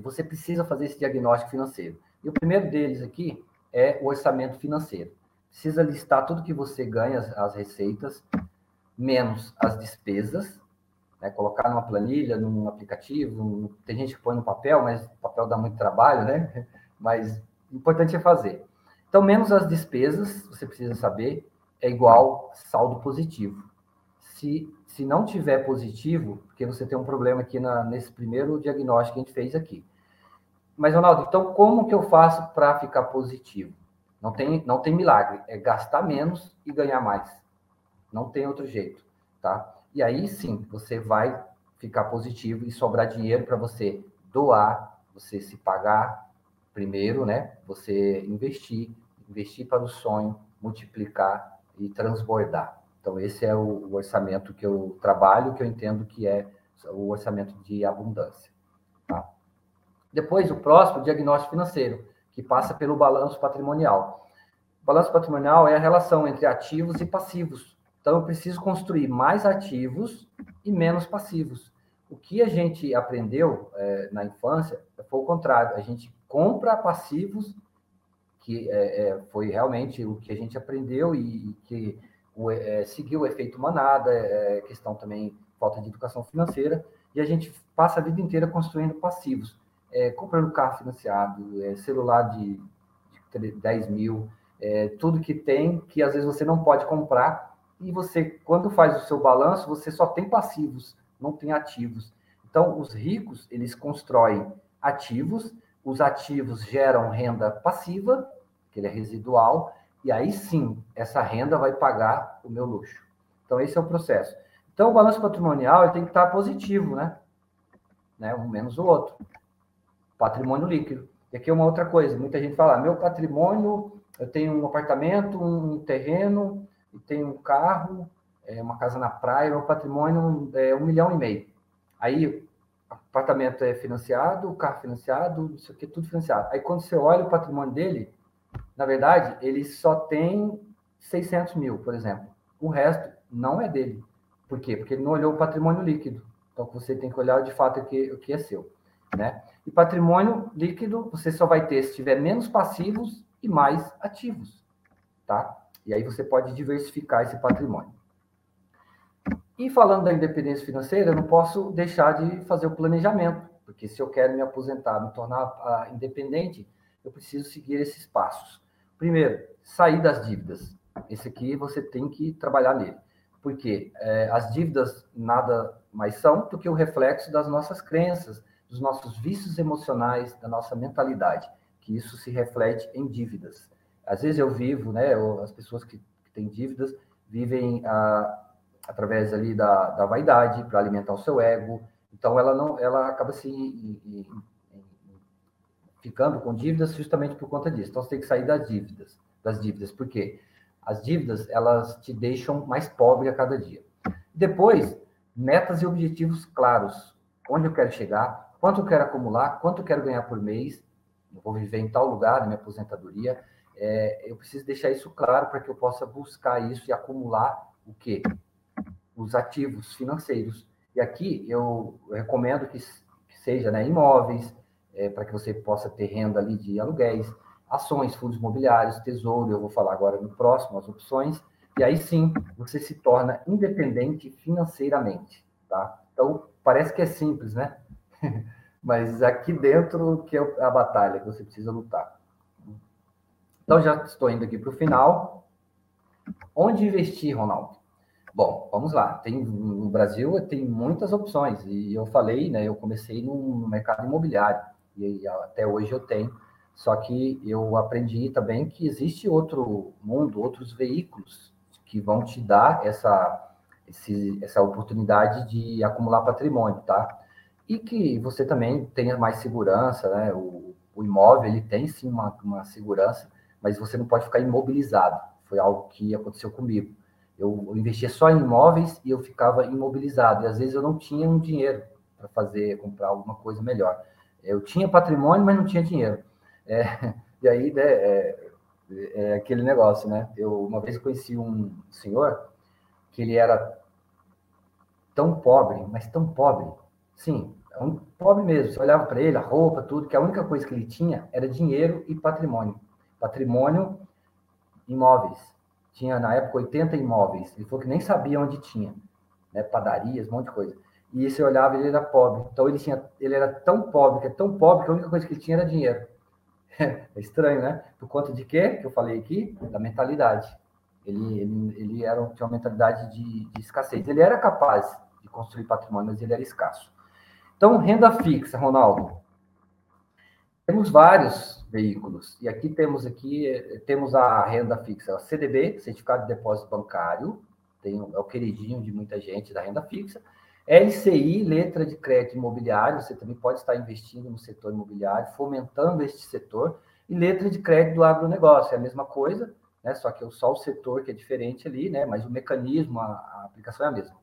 você precisa fazer esse diagnóstico financeiro. E o primeiro deles aqui é o orçamento financeiro. Precisa listar tudo que você ganha, as receitas, menos as despesas, né, colocar numa planilha, num aplicativo, tem gente que põe no papel, mas o papel dá muito trabalho, né? Mas o importante é fazer. Então, menos as despesas, você precisa saber, é igual saldo positivo. Se, se não tiver positivo, porque você tem um problema aqui na, nesse primeiro diagnóstico que a gente fez aqui. Mas, Ronaldo, então como que eu faço para ficar positivo? Não tem, não tem milagre, é gastar menos e ganhar mais. Não tem outro jeito, tá? E aí sim, você vai ficar positivo e sobrar dinheiro para você doar, você se pagar primeiro, né? Você investir, investir para o sonho, multiplicar e transbordar. Então, esse é o, orçamento que eu trabalho, que eu entendo que é o orçamento de abundância. Depois, o próximo, o diagnóstico financeiro, que passa pelo balanço patrimonial. O balanço patrimonial é a relação entre ativos e passivos. Então, eu preciso construir mais ativos e menos passivos. O que a gente aprendeu é, na infância foi o contrário. A gente compra passivos, que é, é, foi realmente o que a gente aprendeu e, e que o, é, seguiu o efeito manada, é, questão também falta de educação financeira, e a gente passa a vida inteira construindo passivos, é, comprando carro financiado, é, celular de, de 10 mil, é, tudo que tem, que às vezes você não pode comprar, e você, quando faz o seu balanço, você só tem passivos, não tem ativos. Então, os ricos, eles constroem ativos, os ativos geram renda passiva, que ele é residual, e aí sim, essa renda vai pagar o meu luxo. Então, esse é o processo. Então, o balanço patrimonial ele tem que estar positivo, né? né? Um menos o outro. Patrimônio líquido. E aqui é uma outra coisa. Muita gente fala, meu patrimônio, eu tenho um apartamento, um terreno, tenho um carro, é, uma casa na praia, meu patrimônio é um milhão e meio. Aí, o apartamento é financiado, o carro financiado, isso aqui, tudo financiado. Aí, quando você olha o patrimônio dele, na verdade, ele só tem 600 mil, por exemplo. O resto não é dele. Por quê? Porque ele não olhou o patrimônio líquido. Então, você tem que olhar de fato o que, o que é seu. Né? E patrimônio líquido você só vai ter se tiver menos passivos e mais ativos. Tá? E aí você pode diversificar esse patrimônio. E falando da independência financeira, eu não posso deixar de fazer o planejamento, porque se eu quero me aposentar, me tornar ah, independente, eu preciso seguir esses passos. Primeiro, sair das dívidas. Esse aqui você tem que trabalhar nele porque é, as dívidas nada mais são do que o reflexo das nossas crenças, dos nossos vícios emocionais, da nossa mentalidade, que isso se reflete em dívidas. Às vezes eu vivo, né, as pessoas que, que têm dívidas vivem a, através ali da, da vaidade para alimentar o seu ego, então ela não, ela acaba se ficando com dívidas justamente por conta disso. Então você tem que sair das dívidas, das dívidas, por quê? As dívidas, elas te deixam mais pobre a cada dia. Depois, metas e objetivos claros. Onde eu quero chegar, quanto eu quero acumular, quanto eu quero ganhar por mês, eu vou viver em tal lugar, na minha aposentadoria. É, eu preciso deixar isso claro para que eu possa buscar isso e acumular o quê? Os ativos financeiros. E aqui eu recomendo que, que seja né, imóveis, é, para que você possa ter renda ali de aluguéis, ações, fundos imobiliários, tesouro, eu vou falar agora no próximo, as opções, e aí sim você se torna independente financeiramente, tá? Então, parece que é simples, né? Mas aqui dentro que é a batalha que você precisa lutar. Então, já estou indo aqui para o final. Onde investir, Ronaldo? Bom, vamos lá. Tem, no Brasil tem muitas opções, e eu falei, né? Eu comecei no mercado imobiliário, e até hoje eu tenho só que eu aprendi também que existe outro mundo, outros veículos que vão te dar essa, esse, essa oportunidade de acumular patrimônio, tá? E que você também tenha mais segurança, né? O, o imóvel, ele tem sim uma, uma segurança, mas você não pode ficar imobilizado. Foi algo que aconteceu comigo. Eu, eu investia só em imóveis e eu ficava imobilizado. E às vezes eu não tinha um dinheiro para fazer, comprar alguma coisa melhor. Eu tinha patrimônio, mas não tinha dinheiro. É, e aí, né, é, é, aquele negócio, né? Eu uma vez conheci um senhor que ele era tão pobre, mas tão pobre, sim, um pobre mesmo. Você olhava para ele, a roupa, tudo, que a única coisa que ele tinha era dinheiro e patrimônio. Patrimônio, imóveis. Tinha na época 80 imóveis. Ele falou que nem sabia onde tinha, né? Padarias, um monte de coisa. E você olhava, ele era pobre. Então ele tinha, ele era tão pobre, que é tão pobre que a única coisa que ele tinha era dinheiro. É estranho, né? Por conta de quê? Que eu falei aqui? Da mentalidade. Ele, ele, ele era, tinha uma mentalidade de, de escassez. Ele era capaz de construir patrimônio, mas ele era escasso. Então, renda fixa, Ronaldo. Temos vários veículos. E aqui temos aqui temos a renda fixa, a CDB, Certificado de Depósito Bancário, tem, é o queridinho de muita gente da renda fixa. LCI, letra de crédito imobiliário, você também pode estar investindo no setor imobiliário, fomentando este setor. E letra de crédito do agronegócio, é a mesma coisa, né? só que é só o setor que é diferente ali, né? mas o mecanismo, a, a aplicação é a mesma.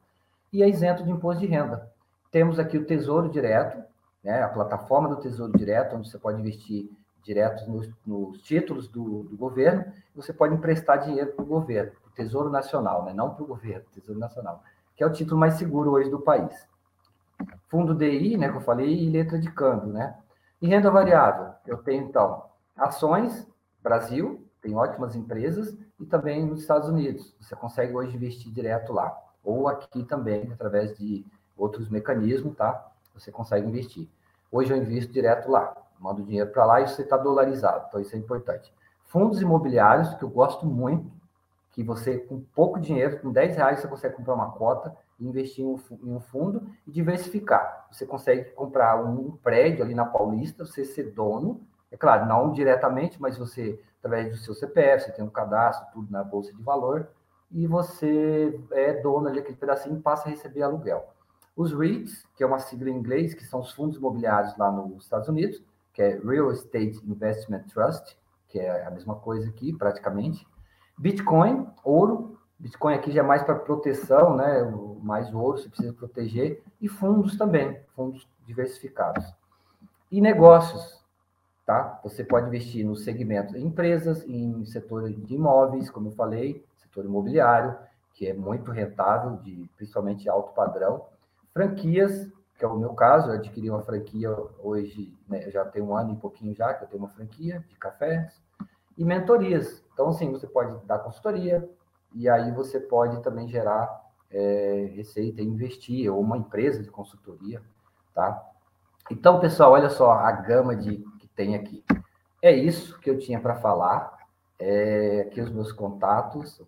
E é isento de imposto de renda. Temos aqui o Tesouro Direto, né? a plataforma do Tesouro Direto, onde você pode investir direto nos, nos títulos do, do, governo, você pode emprestar dinheiro para o governo, para o Tesouro Nacional, né? não para o governo, Tesouro Nacional que é o título mais seguro hoje do país. Fundo DI, né, que eu falei, e letra de câmbio, né? E renda variável, eu tenho, então, ações, Brasil, tem ótimas empresas, e também nos Estados Unidos. Você consegue hoje investir direto lá. Ou aqui também, através de outros mecanismos, tá? Você consegue investir. Hoje eu invisto direto lá. Mando dinheiro para lá e você está dolarizado. Então, isso é importante. Fundos imobiliários, que eu gosto muito, que você, com pouco dinheiro, com 10 reais, você consegue comprar uma cota, investir em um fundo e diversificar. Você consegue comprar um prédio ali na Paulista, você ser dono, é claro, não diretamente, mas você, através do seu CPF, você tem um cadastro, tudo na Bolsa de Valor, e você é dono ali aquele pedacinho e passa a receber aluguel. Os REITs, que é uma sigla em inglês, que são os fundos imobiliários lá nos Estados Unidos, que é Real Estate Investment Trust, que é a mesma coisa aqui, praticamente, Bitcoin, ouro. Bitcoin aqui já é mais para proteção, né? Mais ouro, você precisa proteger. E fundos também, fundos diversificados. E negócios, tá? Você pode investir no segmento de empresas, em setor de imóveis, como eu falei, setor imobiliário, que é muito rentável, de principalmente alto padrão. Franquias, que é o meu caso, eu adquiri uma franquia hoje, né, já tem um ano e pouquinho já que eu tenho uma franquia de cafés e mentorias. Então, assim, você pode dar consultoria e aí você pode também gerar é, receita e investir, ou uma empresa de consultoria, tá? Então, pessoal, olha só a gama de que tem aqui. É isso que eu tinha para falar. É, aqui os meus contatos.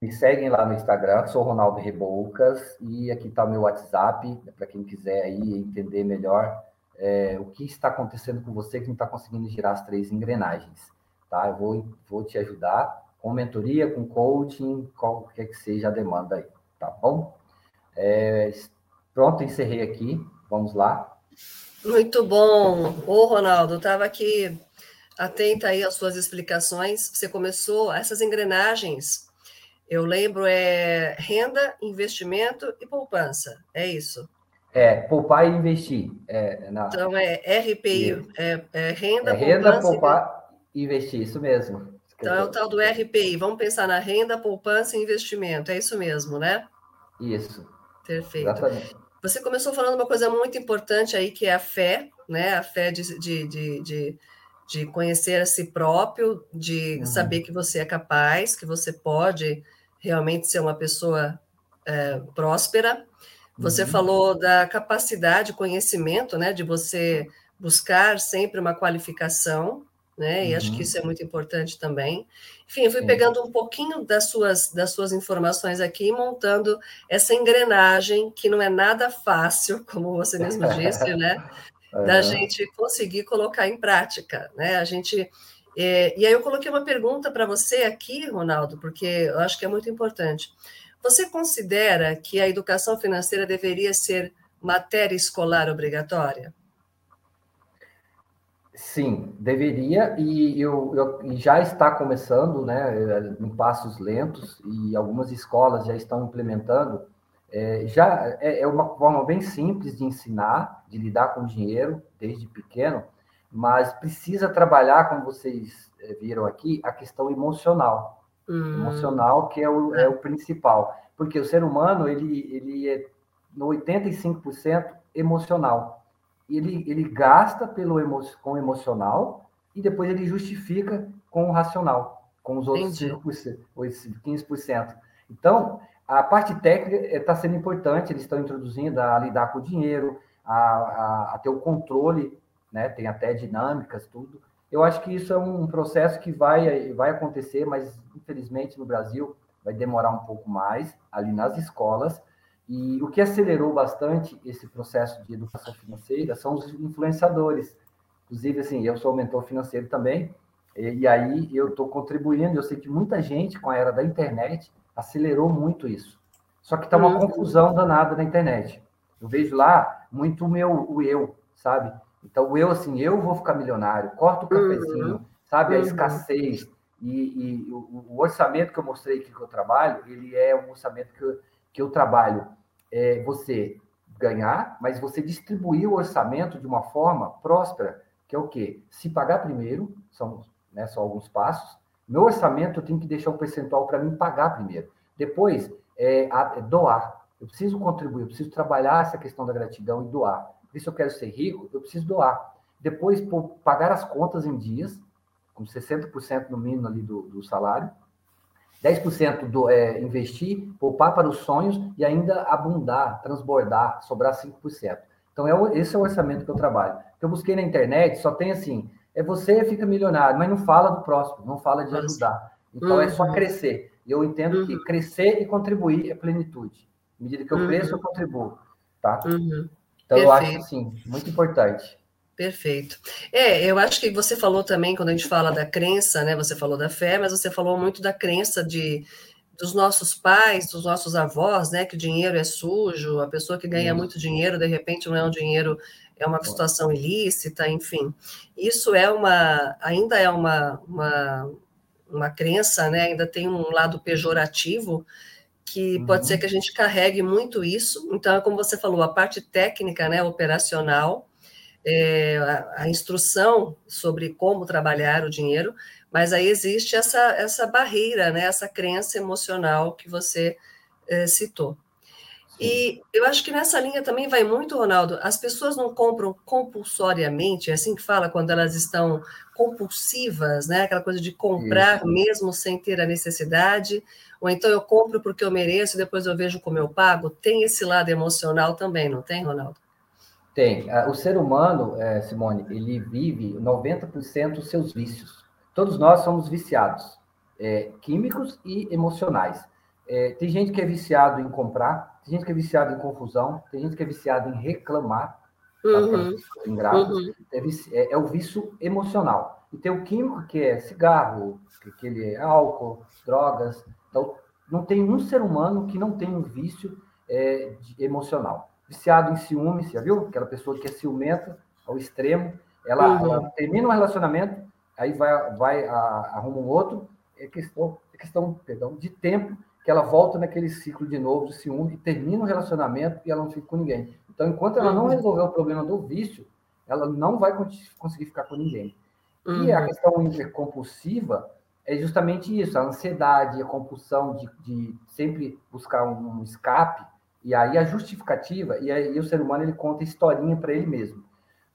Me seguem lá no Instagram, sou Ronaldo Reboucas, e aqui está o meu WhatsApp, para quem quiser aí entender melhor é, o que está acontecendo com você que não está conseguindo girar as três engrenagens tá? Eu vou, vou te ajudar com mentoria, com coaching, qualquer que seja a demanda aí, tá bom? É, pronto, encerrei aqui, vamos lá. Muito bom. Ô, Ronaldo, estava aqui atenta aí às suas explicações. Você começou essas engrenagens. Eu lembro é renda, investimento e poupança. É isso? É, poupar e investir. É, na... Então é RPI, é, é renda, é renda, poupança. Poupar, Investir, isso mesmo. Então é o tal do RPI. Vamos pensar na renda, poupança e investimento. É isso mesmo, né? Isso. Perfeito. Exatamente. Você começou falando uma coisa muito importante aí, que é a fé, né? A fé de, de, de, de, de conhecer a si próprio, de uhum. saber que você é capaz, que você pode realmente ser uma pessoa é, próspera. Você uhum. falou da capacidade, conhecimento, né? De você buscar sempre uma qualificação, né? E uhum. acho que uhum. isso é muito importante também. Enfim, eu fui Sim. pegando um pouquinho das suas, das suas informações aqui e montando essa engrenagem que não é nada fácil, como você mesmo disse, né? Da gente conseguir colocar em prática, né? A gente. É, e aí eu coloquei uma pergunta para você aqui, Ronaldo, porque eu acho que é muito importante. Você considera que a educação financeira deveria ser matéria escolar obrigatória? Sim, deveria, e eu, eu, já está começando, né, em passos lentos, e algumas escolas já estão implementando. É, já é, é, uma forma bem simples de ensinar, de lidar com dinheiro desde pequeno, mas precisa trabalhar, como vocês é, viram aqui, a questão emocional. Hum. Emocional, que é o, é o principal. Porque o ser humano, ele, ele é no 85% emocional ele, ele gasta pelo emo, com o emocional e depois ele justifica com o racional, com os outros Entendi. 5%, 15%. Então, a parte técnica está sendo importante, eles estão introduzindo a lidar com o dinheiro, a, a, a, ter o controle, né? tem até dinâmicas, tudo. Eu acho que isso é um processo que vai, vai acontecer, mas infelizmente no Brasil vai demorar um pouco mais ali nas escolas, e o que acelerou bastante esse processo de educação financeira são os influenciadores. Inclusive, assim, eu sou mentor financeiro também, e, e aí eu estou contribuindo. Eu sei que muita gente, com a era da internet, acelerou muito isso. Só que está uma uhum. confusão danada na internet. Eu vejo lá muito o meu, o eu, sabe? Então, eu, assim, eu vou ficar milionário, corta o cafezinho, uhum. sabe? A uhum. escassez. E, e o, o, orçamento que eu mostrei aqui que eu trabalho, ele é um orçamento que eu, que eu trabalho. É você ganhar, mas você distribuir o orçamento de uma forma próspera, que é o quê? Se pagar primeiro, são, né, são alguns passos, meu orçamento eu tenho que deixar um percentual para mim pagar primeiro. Depois, é, é, doar. Eu preciso contribuir, eu preciso trabalhar essa questão da gratidão e doar. Por isso eu quero ser rico, eu preciso doar. Depois, pagar as contas em dias, com 60% no mínimo ali do, do salário. 10% do, é, investir, poupar para os sonhos e ainda abundar, transbordar, sobrar 5%. Então, é, esse é o orçamento que eu trabalho. Eu busquei na internet, só tem assim, é você fica milionário, mas não fala do próximo, não fala de ajudar. Então, uhum. é só uhum. crescer. E eu entendo uhum. que crescer e contribuir é plenitude. À medida que eu uhum. cresço, eu contribuo. Tá? Uhum. Então, Perfeito. eu acho, assim, muito importante. Perfeito. É, eu acho que você falou também, quando a gente fala da crença, né? Você falou da fé, mas você falou muito da crença de dos nossos pais, dos nossos avós, né? Que o dinheiro é sujo, a pessoa que ganha muito dinheiro, de repente, não é um dinheiro, é uma situação ilícita, enfim. Isso é uma, ainda é uma, uma, uma crença, né? Ainda tem um lado pejorativo que pode uhum. ser que a gente carregue muito isso. Então, como você falou, a parte técnica, né, operacional, é, a, a, instrução sobre como trabalhar o dinheiro, mas aí existe essa, essa barreira, né, essa crença emocional que você é, citou. E eu acho que nessa linha também vai muito, Ronaldo. As pessoas não compram compulsoriamente, é assim que fala, quando elas estão compulsivas, né? Aquela coisa de comprar Isso. mesmo sem ter a necessidade, ou então eu compro porque eu mereço e depois eu vejo como eu pago. Tem esse lado emocional também, não tem, Ronaldo? Tem. Ah, o ser humano, é, Simone, ele vive 90% dos seus vícios. Todos nós somos viciados, é, químicos e emocionais. É, tem gente que é viciado em comprar, tem gente que é viciado em confusão, tem gente que é viciado em reclamar, uhum. uhum. É, é, é, o vício emocional. E tem o químico, que é cigarro, que, que ele é álcool, drogas. Então, não tem um ser humano que não tem um vício é, de, emocional viciado em ciúme, já viu? Aquela pessoa que é ciumenta ao extremo, ela, uhum. ela termina um relacionamento, aí vai, vai a, arruma um outro, é questão, é questão perdão, de tempo que ela volta naquele ciclo de novo de ciúme e termina o relacionamento e ela não fica com ninguém. Então, enquanto ela não uhum. resolver o problema do vício, ela não vai conseguir ficar com ninguém. Uhum. E a uhum. questão compulsiva é justamente isso, a ansiedade, a compulsão de, de sempre buscar um escape, e aí a justificativa, e aí o ser humano ele conta historinha para ele mesmo.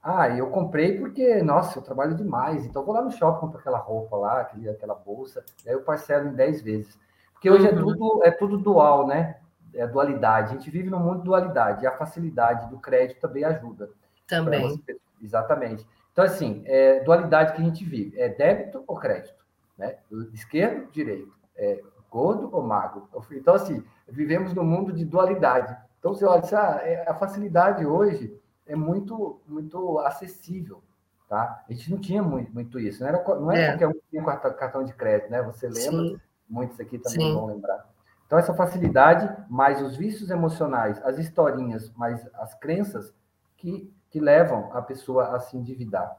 Ah, eu comprei porque, nossa, eu trabalho demais, então vou lá no shopping comprar aquela roupa lá, aquela bolsa, e aí eu parcelo em 10 vezes. Porque hoje é uhum. é, tudo, é tudo dual, né? É dualidade. A gente vive num mundo de dualidade, e a facilidade do crédito também ajuda. Também. Você, exatamente. Então, assim, é dualidade que a gente vive, é débito ou crédito, né? Esquerdo, direito. É gordo ou magro. Então, assim, vivemos num mundo de dualidade. Então, você olha, ah, é, a facilidade hoje é muito, muito acessível. Tá? A gente não tinha muito, muito isso. Não era, não era é. qualquer um que tinha cartão de crédito, né? Você lembra? Sim. Muitos aqui também Sim. vão lembrar. Então, essa facilidade, mais os vícios emocionais, as historinhas, mais as crenças que, que levam a pessoa a se endividar.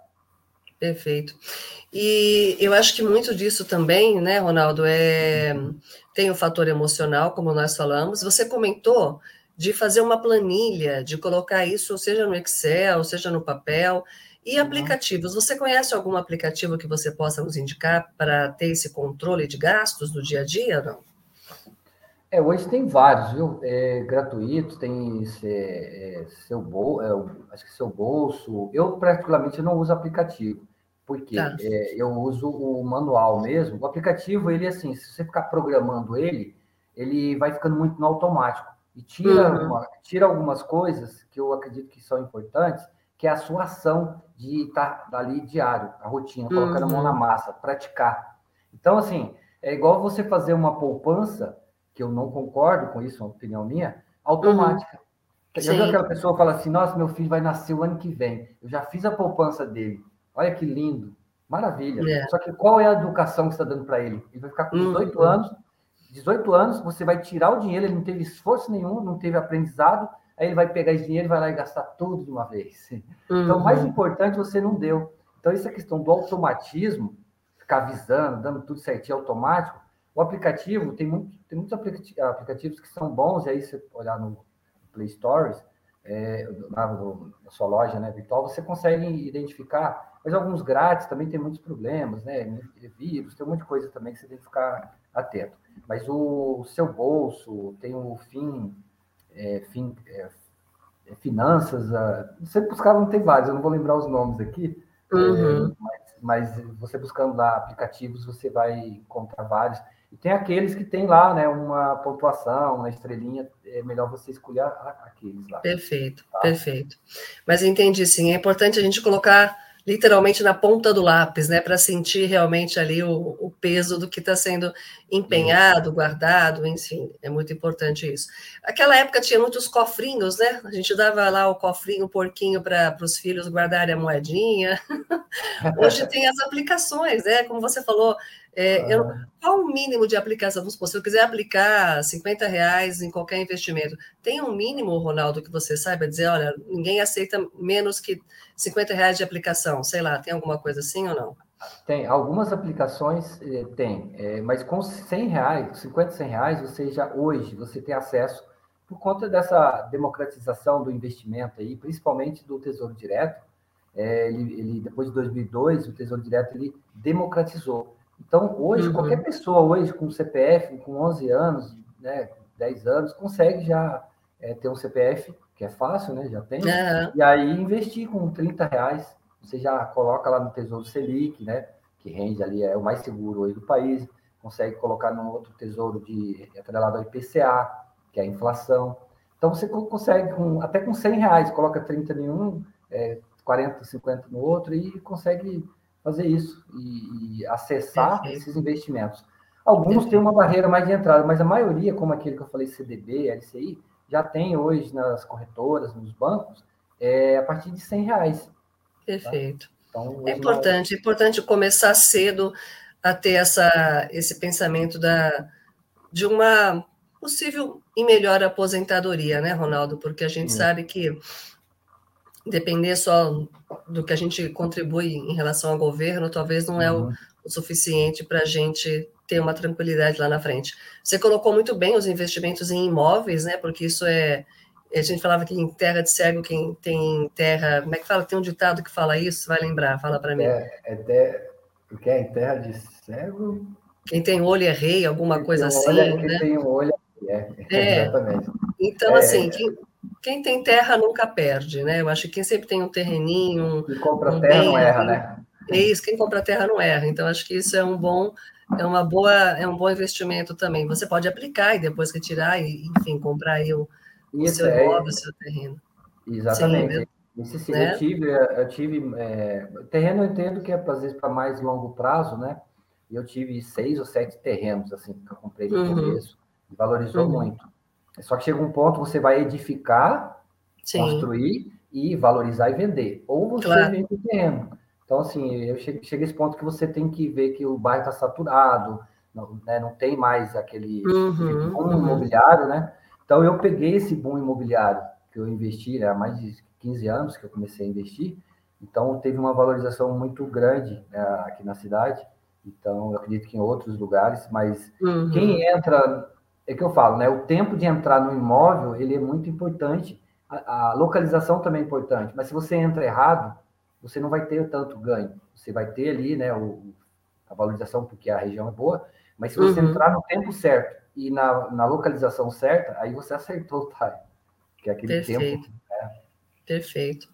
Perfeito. E eu acho que muito disso também, né, Ronaldo, é tem o fator emocional, como nós falamos. Você comentou de fazer uma planilha, de colocar isso, seja no Excel, seja no papel. E uhum. aplicativos, você conhece algum aplicativo que você possa nos indicar para ter esse controle de gastos no dia a dia, não? É, hoje tem vários, viu? É, gratuitos, tem é, seu bolso, é, acho que seu bolso. Eu, particularmente, não uso aplicativo porque tá. é, eu uso o manual mesmo. O aplicativo, ele assim, se você ficar programando ele, ele vai ficando muito no automático e tira, uhum. uma, tira algumas coisas que eu acredito que são importantes, que é a sua ação de estar tá ali diário, a rotina, uhum. colocando a mão na uhum. massa, praticar. Então, assim, é igual você fazer uma poupança, que eu não concordo com isso, é uma opinião minha, automática. Uhum. Já viu aquela pessoa fala assim, nossa, meu filho vai nascer o ano que vem, eu já fiz a poupança dele. Olha que lindo. Maravilha. É. Só que qual é a educação que você está dando para ele? Ele vai ficar com 18 uhum. anos, 18 anos, você vai tirar o dinheiro, ele não teve esforço nenhum, não teve aprendizado, aí ele vai pegar esse dinheiro e vai lá e gastar tudo de uma vez. Uhum. Então, o mais uhum. importante você não deu. Então, essa questão do automatismo, ficar avisando, dando tudo certinho automático, o aplicativo, tem, muito, tem muitos aplicativos que são bons, e aí você olhar no Play Stores, é, na, na, sua loja né, virtual, você consegue identificar, mas alguns grátis também tem muitos problemas, né? Vírus, tem um monte de coisa também que você tem que ficar atento. Mas o, o seu bolso tem o fim, é, fim é, é finanças, a, você buscava, não tem vários, eu não vou lembrar os nomes aqui, é, uhum. mas, mas você buscando lá aplicativos, você vai encontrar vários. E tem aqueles que tem lá, né, uma pontuação, uma estrelinha, é melhor você escolher aqueles lá. Perfeito, tá? perfeito. Mas entendi, sim, é importante a gente colocar literalmente na ponta do lápis, né, para sentir realmente ali o, o peso do que está sendo empenhado, guardado, enfim, é muito importante isso. Aquela época tinha muitos cofrinhos, né? A gente dava lá o cofrinho, o porquinho para os filhos guardarem a moedinha. Hoje tem as aplicações, né? Como você falou, é, eu, qual o mínimo de aplicação? Vamos supor, se eu quiser aplicar 50 reais em qualquer investimento, tem um mínimo, Ronaldo, que você saiba dizer, olha, ninguém aceita menos que 50 reais de aplicação, sei lá, tem alguma coisa assim ou não? Tem, algumas aplicações eh, tem, eh, mas com 100 reais, 50, 100 reais, você já hoje, você tem acesso, por conta dessa democratização do investimento aí, principalmente do Tesouro Direto, eh, ele, ele, depois de 2002, o Tesouro Direto, ele democratizou. Então, hoje, uhum. qualquer pessoa hoje com CPF, com 11 anos, né, 10 anos, consegue já é, ter um CPF, que é fácil, né, já tem, uhum. e aí investir com 30 reais, você já coloca lá no Tesouro Selic, né, que rende ali, é o mais seguro hoje do país, consegue colocar no outro tesouro de atrelado ao IPCA, que é a inflação. Então, você consegue, com, até com 100 reais, coloca 30 em um, é, 40, 50 no outro, e consegue fazer isso e, e acessar Perfeito. esses investimentos. Alguns Perfeito. têm uma barreira mais de entrada, mas a maioria, como aquele que eu falei, CDB, LCI, já tem hoje nas corretoras, nos bancos, é, a partir de 100 reais. Perfeito. Tá? Então, é importante, é importante começar cedo a ter essa, esse pensamento da, de uma possível e melhor aposentadoria, né, Ronaldo? Porque a gente sabe que depender só do que a gente contribui em relação ao governo, talvez não é o, uhum. o suficiente para a gente ter uma tranquilidade lá na frente. Você colocou muito bem os investimentos em imóveis, né? Porque isso é. A gente falava que em terra de cego, quem tem terra. Como é que fala? Tem um ditado que fala isso, vai lembrar, fala para mim. É, é ter, o que é em terra de cego? Quem tem olho é rei, alguma quem coisa assim. Olho, né? Quem tem olho é, é. Exatamente. Então, assim, é, assim, quem, quem tem terra nunca perde, né? Eu acho que quem sempre tem um terreninho. Quem compra um terra bem, não erra, né? É isso, quem compra terra não erra. Então, acho que isso é um bom, é uma boa, é um bom investimento também. Você pode aplicar e depois retirar e, enfim, comprar aí o, o seu é, imóvel, o seu terreno. Exatamente. Sim, sim, né? eu tive, eu tive é, terreno eu entendo que é às vezes para mais longo prazo, né? Eu tive seis ou sete terrenos assim que eu comprei no uhum. começo, valorizou uhum. muito. Só que chega um ponto você vai edificar, Sim. construir e valorizar e vender. Ou você claro. vende o terreno. Então, assim, eu chego, chega esse ponto que você tem que ver que o bairro está saturado, não, né, não tem mais aquele, uhum, boom uhum. imobiliário, né? Então, eu peguei esse boom imobiliário que eu investi, né, há mais de 15 anos que eu comecei a investir, então teve uma valorização muito grande né, aqui na cidade, então eu acredito que em outros lugares, mas uhum. quem entra é que eu falo, né? O tempo de entrar no imóvel ele é muito importante. A, a, localização também é importante, mas se você entra errado, você não vai ter tanto ganho. Você vai ter ali, né, o, a valorização porque a região é boa, mas se você uhum. entrar no tempo certo e na, na localização certa, aí você acertou o time, que é aquele Perfeito. tempo. Né? Perfeito.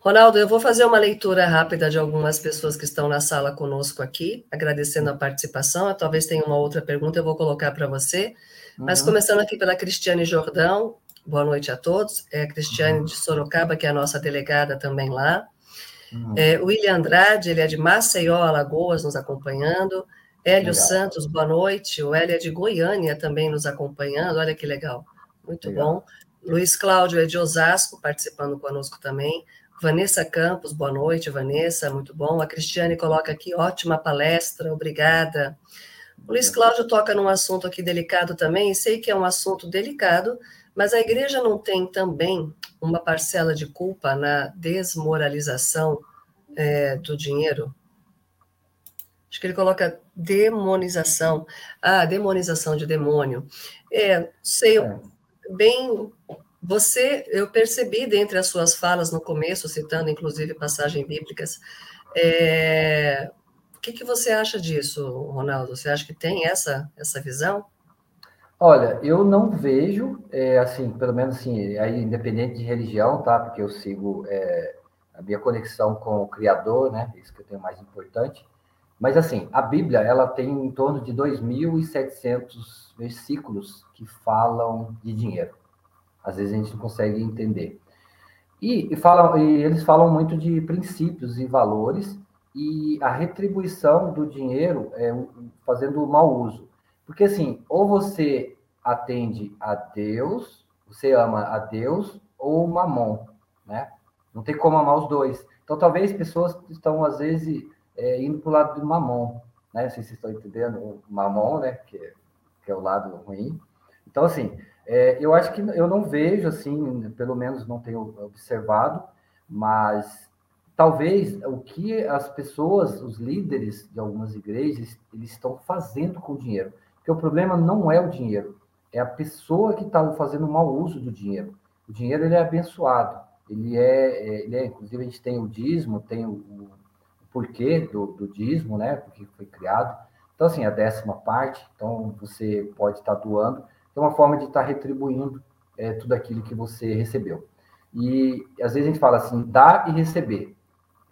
Ronaldo, eu vou fazer uma leitura rápida de algumas pessoas que estão na sala conosco aqui, agradecendo a participação. Talvez tenha uma outra pergunta, eu vou colocar para você. Mas uhum. começando aqui pela Cristiane Jordão, boa noite a todos. É a Cristiane uhum. de Sorocaba, que é a nossa delegada também lá. Uhum. É, William Andrade, ele é de Maceió, Alagoas, nos acompanhando. Hélio legal. Santos, boa noite. O Hélio é de Goiânia também nos acompanhando, olha que legal. Muito legal. bom. Luiz Cláudio é de Osasco, participando conosco também. Vanessa Campos, boa noite, Vanessa, muito bom. A Cristiane coloca aqui, ótima palestra, obrigada. O Luiz Cláudio toca num assunto aqui delicado também, sei que é um assunto delicado, mas a igreja não tem também uma parcela de culpa na desmoralização é, do dinheiro? Acho que ele coloca demonização. Ah, demonização de demônio. É, sei, é. bem. Você, eu percebi dentre as suas falas no começo, citando inclusive passagens bíblicas, é, o que, que você acha disso, Ronaldo? Você acha que tem essa, essa visão? Olha, eu não vejo, é, assim, pelo menos assim, aí, independente de religião, tá? Porque eu sigo é, a minha conexão com o Criador, né? Isso que eu tenho mais importante. Mas, assim, a Bíblia, ela tem em torno de 2.700 versículos que falam de dinheiro. Às vezes a gente não consegue entender. E, e, falam, e eles falam muito de princípios e valores e a retribuição do dinheiro é, fazendo mau uso. Porque, assim, ou você atende a Deus, você ama a Deus ou mamon, né? Não tem como amar os dois. Então, talvez pessoas estão, às vezes, é, indo para o lado do mamon, né? Não sei se vocês estão entendendo, o mamon, né? Que, que é o lado ruim. Então, assim, é, eu acho que eu não vejo, assim, pelo menos não tenho observado, mas talvez o que as pessoas, os líderes de algumas igrejas, eles estão fazendo com o dinheiro. Porque o problema não é o dinheiro, é a pessoa que está fazendo mau uso do dinheiro. O dinheiro ele é abençoado, ele é, é, ele é, inclusive a gente tem o dízimo, tem o, o porquê do, do dízimo, né? Porque foi criado. Então, assim, a décima parte, então você pode estar doando, é uma forma de estar retribuindo é, tudo aquilo que você recebeu. E às vezes a gente fala assim, dar e receber.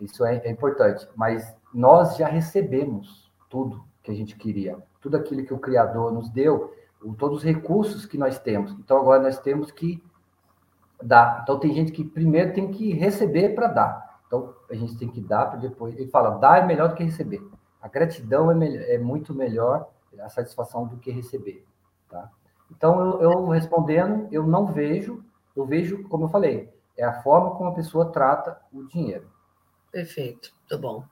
Isso é, é importante, mas nós já recebemos tudo que a gente queria, tudo aquilo que o Criador nos deu, todos os recursos que nós temos. Então agora nós temos que dar. Então tem gente que primeiro tem que receber para dar. Então, a gente tem que dar para depois. Ele fala, dar é melhor do que receber. A gratidão é, melhor, é muito melhor, a satisfação do que receber. Tá? Então, eu, eu, respondendo, eu não vejo, eu vejo, como eu falei, é a forma como a pessoa trata o dinheiro. Perfeito, muito bom.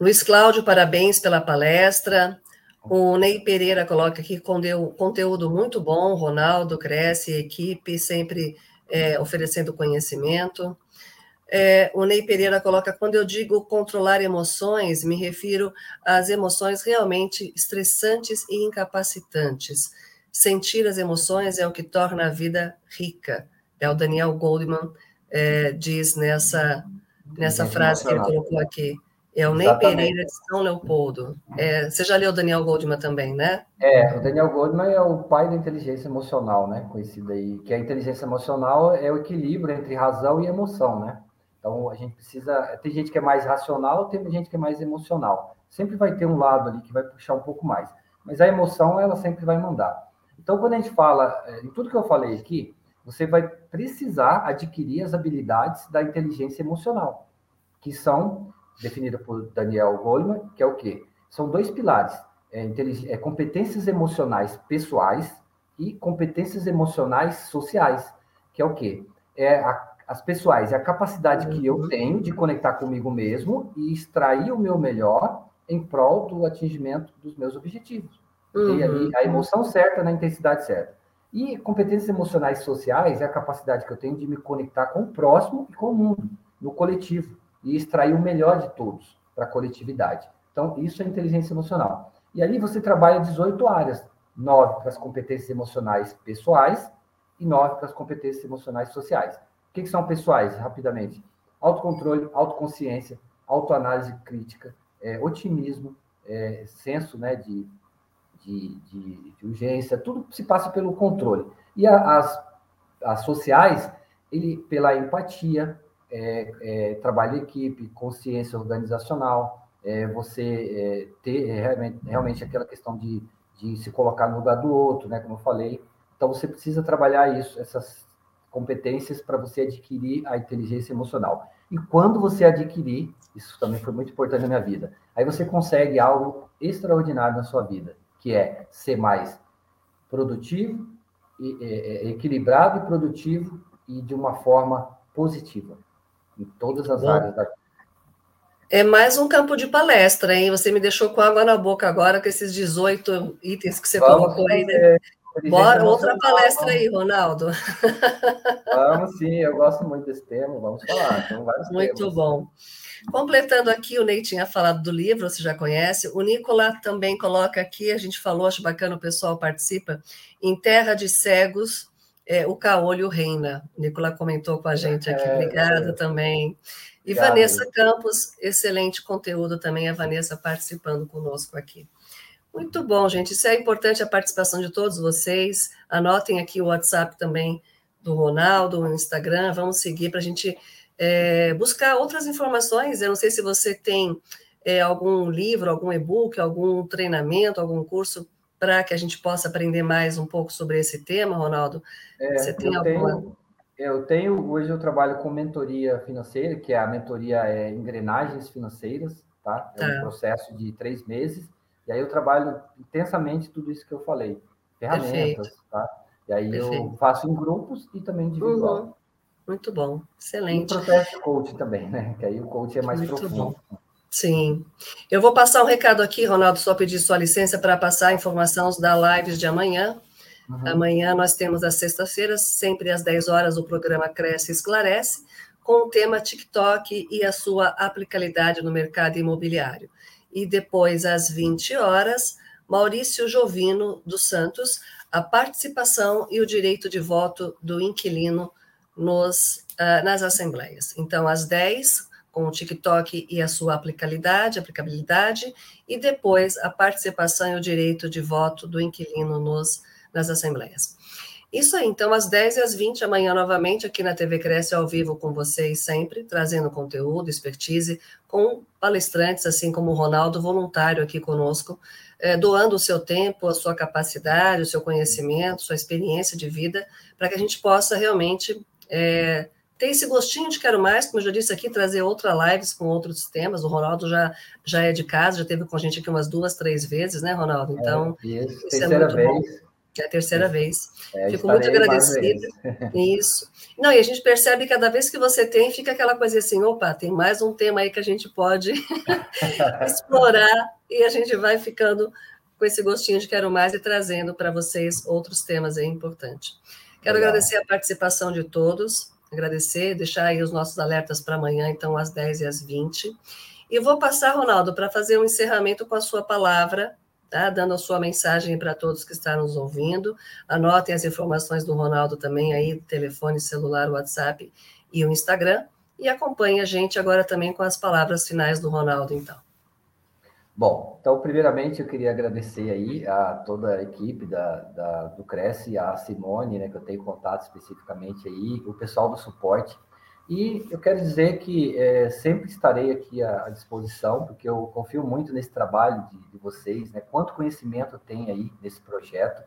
Luiz Cláudio, parabéns pela palestra. O Ney Pereira coloca aqui conteúdo muito bom, Ronaldo, cresce, equipe, sempre é, oferecendo conhecimento. É, o Ney Pereira coloca: quando eu digo controlar emoções, me refiro às emoções realmente estressantes e incapacitantes. Sentir as emoções é o que torna a vida rica. É o Daniel Goldman é, diz nessa, nessa frase que ele colocou aqui. É o Ney Pereira de São Leopoldo. É, você já leu Daniel Goldman também, né? É, o Daniel Goldman é o pai da inteligência emocional, né? Conhecido aí. Que a inteligência emocional é o equilíbrio entre razão e emoção, né? Então, a gente precisa. Tem gente que é mais racional, tem gente que é mais emocional. Sempre vai ter um lado ali que vai puxar um pouco mais. Mas a emoção, ela sempre vai mandar. Então, quando a gente fala, é, em tudo que eu falei aqui, você vai precisar adquirir as habilidades da inteligência emocional, que são definidas por Daniel Goleman, que é o quê? São dois pilares: é, é, competências emocionais pessoais e competências emocionais sociais, que é o quê? É a as pessoais, é a capacidade que eu uhum. tenho de conectar comigo mesmo e extrair o meu melhor em prol do atingimento dos meus objetivos. Uhum. ali a emoção certa na intensidade certa. E competências emocionais sociais é a capacidade que eu tenho de me conectar com o próximo e com o mundo, no coletivo, e extrair o melhor de todos para a coletividade. Então, isso é inteligência emocional. E ali você trabalha 18 áreas, nove para as competências emocionais pessoais e nove para as competências emocionais sociais. O que, que são pessoais, rapidamente? Autocontrole, autoconsciência, autoanálise crítica, é, otimismo, é, senso né, de, de, de, de, urgência, tudo se passa pelo controle. E a, as, as sociais, ele pela empatia, é, é, trabalho em equipe, consciência organizacional, é, você é, ter realmente, realmente aquela questão de, de se colocar no lugar do outro, né, como eu falei. Então, você precisa trabalhar isso, essas competências para você adquirir a inteligência emocional. E quando você adquirir, isso também foi muito importante na minha vida, aí você consegue algo extraordinário na sua vida, que é ser mais produtivo, e, é, equilibrado e produtivo e de uma forma positiva em todas as Bom, áreas da É mais um campo de palestra, hein? Você me deixou com água na boca agora com esses 18 itens que você Vamos colocou aí. Né? Bora, outra palestra vamos. aí, Ronaldo. Vamos sim, eu gosto muito desse tema, vamos falar. muito temas. bom. Completando aqui, o Ney tinha falado do livro, você já conhece. O Nicola também coloca aqui, a gente falou, acho bacana, o pessoal participa. Em Terra de Cegos, é, o caolho reina. O Nicola comentou com a gente aqui. É, Obrigada é. também. E Obrigado. Vanessa Campos, excelente conteúdo também, a Vanessa participando conosco aqui. Muito bom, gente. Isso é importante a participação de todos vocês. Anotem aqui o WhatsApp também do Ronaldo, o Instagram. Vamos seguir para a gente é, buscar outras informações. Eu não sei se você tem é, algum livro, algum e-book, algum treinamento, algum curso para que a gente possa aprender mais um pouco sobre esse tema, Ronaldo. É, você tem eu alguma... Tenho, eu tenho, hoje eu trabalho com mentoria financeira, que é a mentoria é engrenagens financeiras, tá? É tá. um processo de três meses, e aí eu trabalho intensamente tudo isso que eu falei, ferramentas, Perfeito. tá? E aí Perfeito. eu faço em grupos e também individual. Uhum. Muito bom, excelente. E o processo de coach também, né? Que aí o coach é mais Muito profundo. Bom. Sim. Eu vou passar um recado aqui, Ronaldo, só pedir sua licença para passar a informação da lives de amanhã. Uhum. Amanhã nós temos às sextas-feiras, sempre às 10 horas, o programa Cresce e Esclarece, com o tema TikTok e a sua aplicabilidade no mercado imobiliário. E depois, às 20 horas, Maurício Jovino dos Santos, a participação e o direito de voto do inquilino nos, uh, nas assembleias. Então, às 10, com o TikTok e a sua aplicabilidade, aplicabilidade, e depois a participação e o direito de voto do inquilino nos, nas assembleias. Isso aí, então, às 10 e às 20, amanhã, novamente, aqui na TV Cresce, ao vivo com vocês, sempre, trazendo conteúdo, expertise, com palestrantes, assim como o Ronaldo, voluntário aqui conosco, é, doando o seu tempo, a sua capacidade, o seu conhecimento, sua experiência de vida, para que a gente possa realmente é, tem esse gostinho de quero mais, como eu já disse aqui, trazer outras lives com outros temas. O Ronaldo já, já é de casa, já teve com a gente aqui umas duas, três vezes, né, Ronaldo? É, então, é, isso, isso terceira é muito vez. bom. É a terceira vez. É, Fico muito agradecida. Isso. Não, e a gente percebe que cada vez que você tem, fica aquela coisa assim: opa, tem mais um tema aí que a gente pode explorar, e a gente vai ficando com esse gostinho de quero mais e trazendo para vocês outros temas aí importantes. Quero Legal. agradecer a participação de todos agradecer, deixar aí os nossos alertas para amanhã, então, às 10 e às 20. E vou passar, Ronaldo, para fazer um encerramento com a sua palavra, tá? dando a sua mensagem para todos que estão nos ouvindo. Anotem as informações do Ronaldo também aí, telefone, celular, WhatsApp e o Instagram. E acompanhe a gente agora também com as palavras finais do Ronaldo, então. Bom, então, primeiramente, eu queria agradecer aí a toda a equipe da, da, do Cresce, a Simone, né, que eu tenho contato especificamente aí, o pessoal do suporte. E eu quero dizer que é, sempre estarei aqui à, à, disposição, porque eu confio muito nesse trabalho de, de, vocês, né, quanto conhecimento tem aí nesse projeto,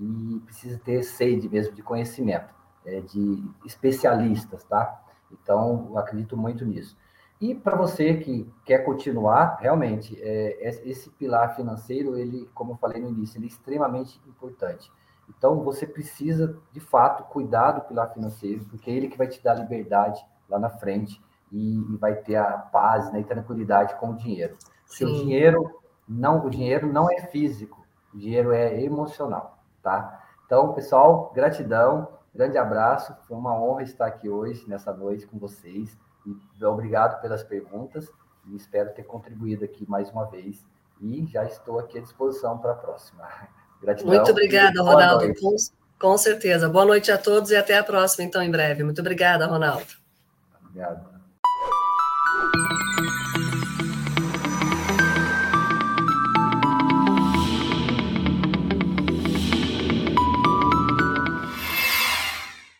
e precisa ter sede mesmo de conhecimento, é, de especialistas, tá? Então, acredito muito nisso. E para você que quer continuar, realmente, é, esse pilar financeiro, ele, como eu falei no início, ele é extremamente importante. Então, você precisa, de fato, cuidar do pilar financeiro, porque é ele que vai te dar liberdade lá na frente e, e vai ter a paz né, e tranquilidade com o dinheiro. Sim. o dinheiro não, o dinheiro não é físico, o dinheiro é emocional, tá? Então, pessoal, gratidão, grande abraço, foi uma honra estar aqui hoje, nessa noite, com vocês. E obrigado pelas perguntas e espero ter contribuído aqui mais uma vez. E já estou aqui à disposição para a próxima. Gratidão. Muito obrigada, Ronaldo. Com, com certeza. Boa noite a todos e até a próxima, então, em breve. Muito obrigada, Ronaldo. Obrigado.